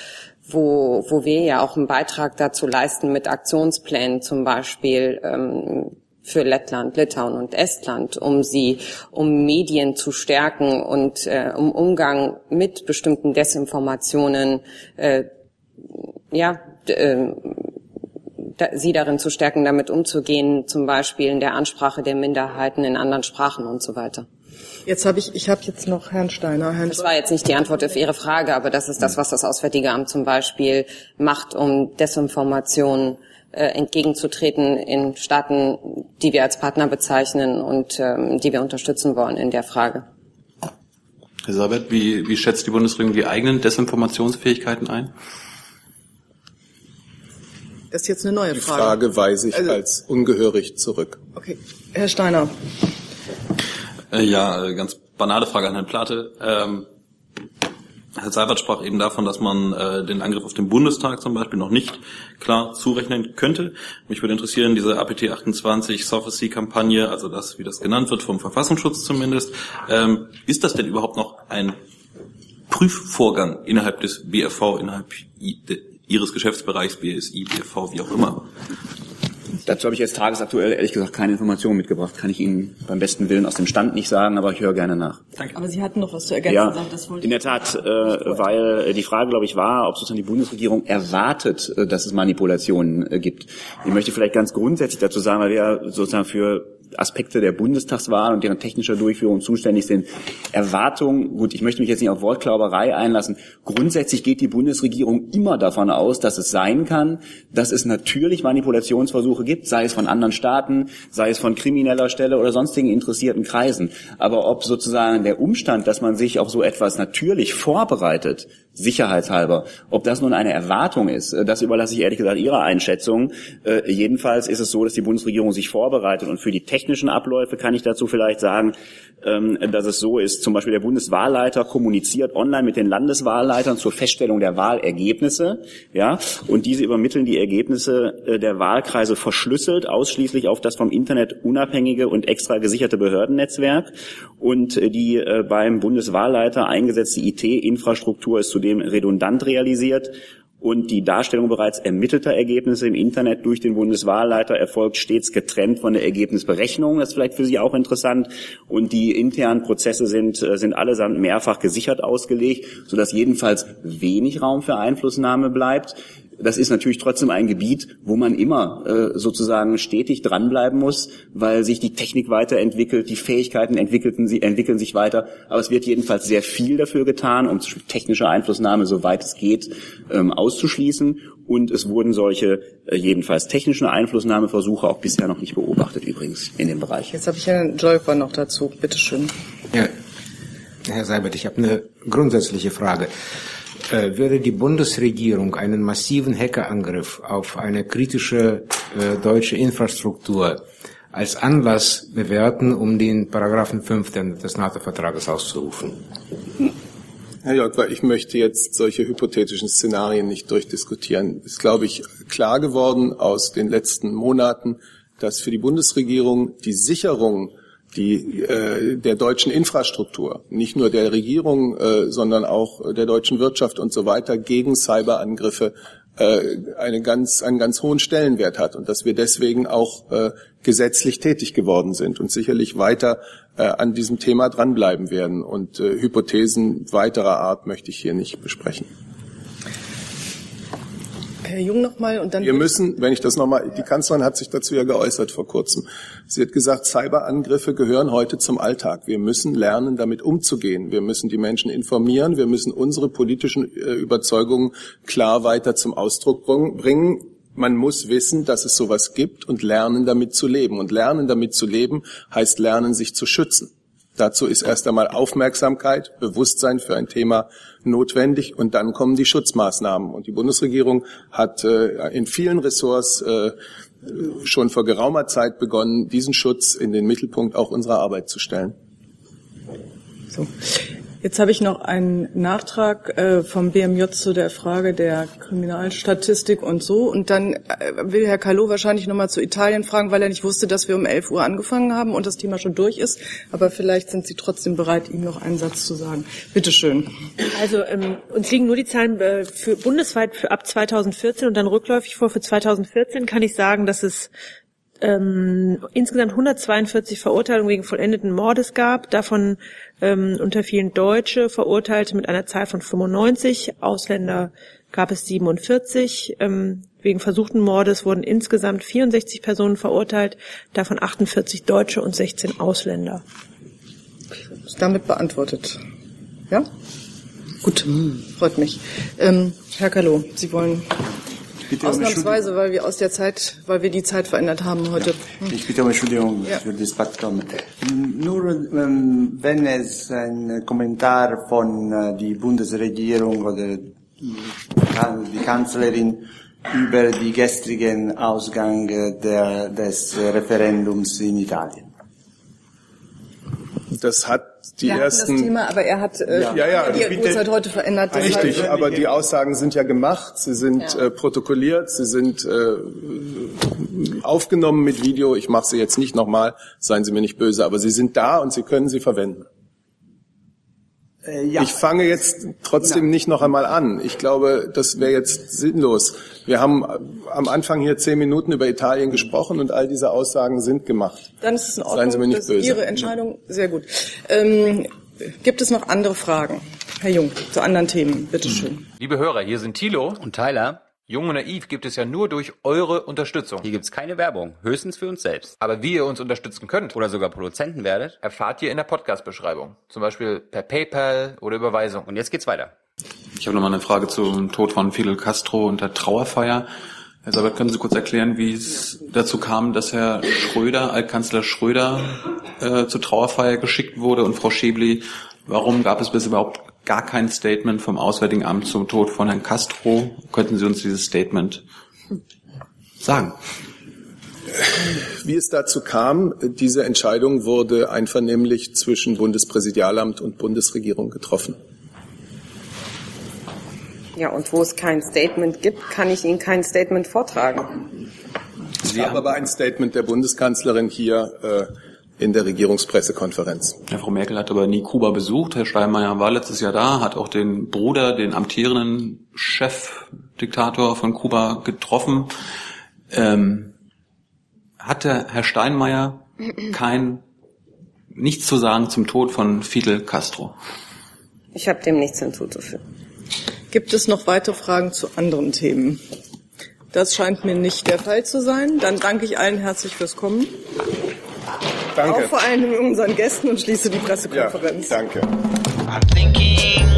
wo, wo wir ja auch einen Beitrag dazu leisten mit Aktionsplänen zum Beispiel, ähm, für Lettland, Litauen und Estland, um sie, um Medien zu stärken und äh, um Umgang mit bestimmten Desinformationen, äh, ja, äh, sie darin zu stärken, damit umzugehen, zum Beispiel in der Ansprache der Minderheiten in anderen Sprachen und so weiter. Jetzt habe ich, ich habe jetzt noch Herrn Steiner. Herrn das war jetzt nicht die Antwort auf Ihre Frage, aber das ist das, was das Auswärtige Amt zum Beispiel macht, um Desinformationen äh, entgegenzutreten in Staaten, die wir als Partner bezeichnen und ähm, die wir unterstützen wollen in der Frage. Herr Sabert, wie, wie schätzt die Bundesregierung die eigenen Desinformationsfähigkeiten ein? Das ist jetzt eine neue Die Frage. Frage weise ich Also- als ungehörig zurück. Okay, Herr Steiner. Äh, ja, äh, ganz banale Frage an Herrn Plate. Ähm, Herr Seibert sprach eben davon, dass man äh, den Angriff auf den Bundestag zum Beispiel noch nicht klar zurechnen könnte. Mich würde interessieren, diese APT 28 Sophacy-Kampagne, also das, wie das genannt wird, vom Verfassungsschutz zumindest, ähm, ist das denn überhaupt noch ein Prüfvorgang innerhalb des BFV, innerhalb Ihres Geschäftsbereichs, BSI, BFV, wie auch immer? Dazu habe ich jetzt tagesaktuell ehrlich gesagt keine Informationen mitgebracht. Kann ich Ihnen beim besten Willen aus dem Stand nicht sagen, aber ich höre gerne nach. Aber Sie hatten noch was zu ergänzen. Ja, das wollte in der Tat, äh, weil äh, die Frage, glaube ich, war, ob sozusagen die Bundesregierung erwartet, äh, dass es Manipulationen äh, gibt. Ich möchte vielleicht ganz grundsätzlich dazu sagen, weil wir ja sozusagen für Aspekte der Bundestagswahl und deren technischer Durchführung zuständig sind. Erwartung, gut, ich möchte mich jetzt nicht auf Wortklauberei einlassen. Grundsätzlich geht die Bundesregierung immer davon aus, dass es sein kann, dass es natürlich Manipulationsversuche gibt, sei es von anderen Staaten, sei es von krimineller Stelle oder sonstigen interessierten Kreisen. Aber ob sozusagen der Umstand, dass man sich auf so etwas natürlich vorbereitet, sicherheitshalber, ob das nun eine Erwartung ist, äh, das überlasse ich ehrlich gesagt Ihrer Einschätzung. Äh, Jedenfalls ist es so, dass die Bundesregierung sich vorbereitet und für die technischen Abläufe kann ich dazu vielleicht sagen, ähm, dass es so ist, zum Beispiel der Bundeswahlleiter kommuniziert online mit den Landeswahlleitern zur Feststellung der Wahlergebnisse, ja, und diese übermitteln die Ergebnisse äh, der Wahlkreise verschlüsselt, ausschließlich auf das vom Internet unabhängige und extra gesicherte Behördennetzwerk. Und die beim Bundeswahlleiter eingesetzte IT-Infrastruktur ist zudem redundant realisiert und die Darstellung bereits ermittelter Ergebnisse im Internet durch den Bundeswahlleiter erfolgt stets getrennt von der Ergebnisberechnung. Das ist vielleicht für Sie auch interessant. Und die internen Prozesse sind, äh, sind allesamt mehrfach gesichert ausgelegt, sodass jedenfalls wenig Raum für Einflussnahme bleibt. Das ist natürlich trotzdem ein Gebiet, wo man immer äh, sozusagen stetig dranbleiben muss, weil sich die Technik weiterentwickelt, die Fähigkeiten entwickelten, sie, entwickeln sich weiter. Aber es wird jedenfalls sehr viel dafür getan, um technische Einflussnahme, soweit es geht, ähm, auszuschließen. Und es wurden solche äh, jedenfalls technischen Einflussnahmeversuche auch bisher noch nicht beobachtet übrigens in dem Bereich. Jetzt habe ich Herrn Jolper noch dazu. Bitte schön. Ja, Herr Seibert, ich habe eine grundsätzliche Frage. Würde die Bundesregierung einen massiven Hackerangriff auf eine kritische äh, deutsche Infrastruktur als Anlass bewerten, um den Paragraphen 5 des NATO-Vertrages auszurufen? Herr Jörgwer, ich möchte jetzt solche hypothetischen Szenarien nicht durchdiskutieren. Es ist, glaube ich, klar geworden aus den letzten Monaten, dass für die Bundesregierung die Sicherung die, äh, der deutschen Infrastruktur, nicht nur der Regierung, äh, sondern auch der deutschen Wirtschaft und so weiter gegen Cyberangriffe äh, eine ganz, einen ganz hohen Stellenwert hat und dass wir deswegen auch äh, gesetzlich tätig geworden sind und sicherlich weiter äh, an diesem Thema dranbleiben werden. Und äh, Hypothesen weiterer Art möchte ich hier nicht besprechen. Herr Jung nochmal und dann. Wir müssen, wenn ich das nochmal, die Kanzlerin hat sich dazu ja geäußert vor kurzem. Sie hat gesagt, Cyberangriffe gehören heute zum Alltag. Wir müssen lernen, damit umzugehen. Wir müssen die Menschen informieren. Wir müssen unsere politischen äh, Überzeugungen klar weiter zum Ausdruck bringen. Man muss wissen, dass es sowas gibt und lernen, damit zu leben. Und lernen, damit zu leben, heißt lernen, sich zu schützen. Dazu ist erst einmal Aufmerksamkeit, Bewusstsein für ein Thema notwendig und dann kommen die Schutzmaßnahmen. Und die Bundesregierung hat äh, in vielen Ressorts äh, schon vor geraumer Zeit begonnen, diesen Schutz in den Mittelpunkt auch unserer Arbeit zu stellen. So. Jetzt habe ich noch einen Nachtrag äh, vom BMJ zu der Frage der Kriminalstatistik und so. Und dann äh, will Herr Callot wahrscheinlich nochmal zu Italien fragen, weil er nicht wusste, dass wir um 11 Uhr angefangen haben und das Thema schon durch ist. Aber vielleicht sind Sie trotzdem bereit, ihm noch einen Satz zu sagen. Bitte schön. Also ähm, uns liegen nur die Zahlen äh, für bundesweit für ab 2014 und dann rückläufig vor. Für 2014 kann ich sagen, dass es ähm, insgesamt 142 Verurteilungen wegen vollendeten Mordes gab, davon ähm, unter vielen Deutsche Verurteilte mit einer Zahl von 95, Ausländer gab es 47. Ähm, wegen versuchten Mordes wurden insgesamt 64 Personen verurteilt, davon 48 Deutsche und 16 Ausländer. Ist damit beantwortet. Ja? Gut, freut mich. Ähm, Herr Kallo, Sie wollen bitte um ausnahmsweise, weil wir aus der Zeit, weil wir die Zeit verändert haben heute. Ja. Ich bitte um Entschuldigung Ja. für das Faktum. Nur ähm, wenn es ein Kommentar von äh, die Bundesregierung oder die Kanzlerin über die gestrigen Ausgang äh, der, des Referendums in Italien. Das hat die wir ersten. das Thema, aber er hat äh, Ja, ja, die bitte- Uhrzeit heute verändert. Richtig, aber die Aussagen sind ja gemacht, sie sind Ja. äh, protokolliert, sie sind äh, aufgenommen mit Video. Ich mache sie jetzt nicht nochmal, seien Sie mir nicht böse, aber sie sind da und Sie können sie verwenden. Äh, ja. Ich fange jetzt trotzdem nicht noch einmal an. Ich glaube, das wäre jetzt sinnlos. Wir haben am Anfang hier zehn Minuten über Italien gesprochen und all diese Aussagen sind gemacht. Dann ist es in Seien Ordnung. Sie mir nicht das böse. Ihre Entscheidung. Sehr gut. Ähm, gibt es noch andere Fragen? Herr Jung, zu anderen Themen, bitteschön. Liebe Hörer, hier sind Thilo und Tyler. Jung und Naiv gibt es ja nur durch eure Unterstützung. Hier gibt's keine Werbung, höchstens für uns selbst. Aber wie ihr uns unterstützen könnt Oder sogar Produzenten werdet. erfahrt ihr in der Podcast-Beschreibung. Zum Beispiel per PayPal oder Überweisung. Und jetzt geht's weiter. Ich habe nochmal eine Frage zum Tod von Fidel Castro und der Trauerfeier. Herr Sabat, können Sie kurz erklären, wie es dazu kam, dass Herr Schröder, Altkanzler Schröder, äh, zur Trauerfeier geschickt wurde und Frau Schäbli, warum gab es bis überhaupt gar kein Statement vom Auswärtigen Amt zum Tod von Herrn Castro? Könnten Sie uns dieses Statement sagen? Wie es dazu kam, diese Entscheidung wurde einvernehmlich zwischen Bundespräsidialamt und Bundesregierung getroffen. Ja, und wo es kein Statement gibt, kann ich Ihnen kein Statement vortragen. Es gab aber ein Statement der Bundeskanzlerin hier äh, in der Regierungspressekonferenz. Ja, Frau Merkel hat aber nie Kuba besucht. Herr Steinmeier war letztes Jahr da, hat auch den Bruder, den amtierenden Chefdiktator von Kuba getroffen. Ähm, hatte Herr Steinmeier kein nichts zu sagen zum Tod von Fidel Castro? Ich habe dem nichts hinzuzufügen. Gibt es noch weitere Fragen zu anderen Themen? Das scheint mir nicht der Fall zu sein. Dann danke ich allen herzlich fürs Kommen. Danke. Auch vor allem unseren Gästen und schließe die Pressekonferenz. danke. I think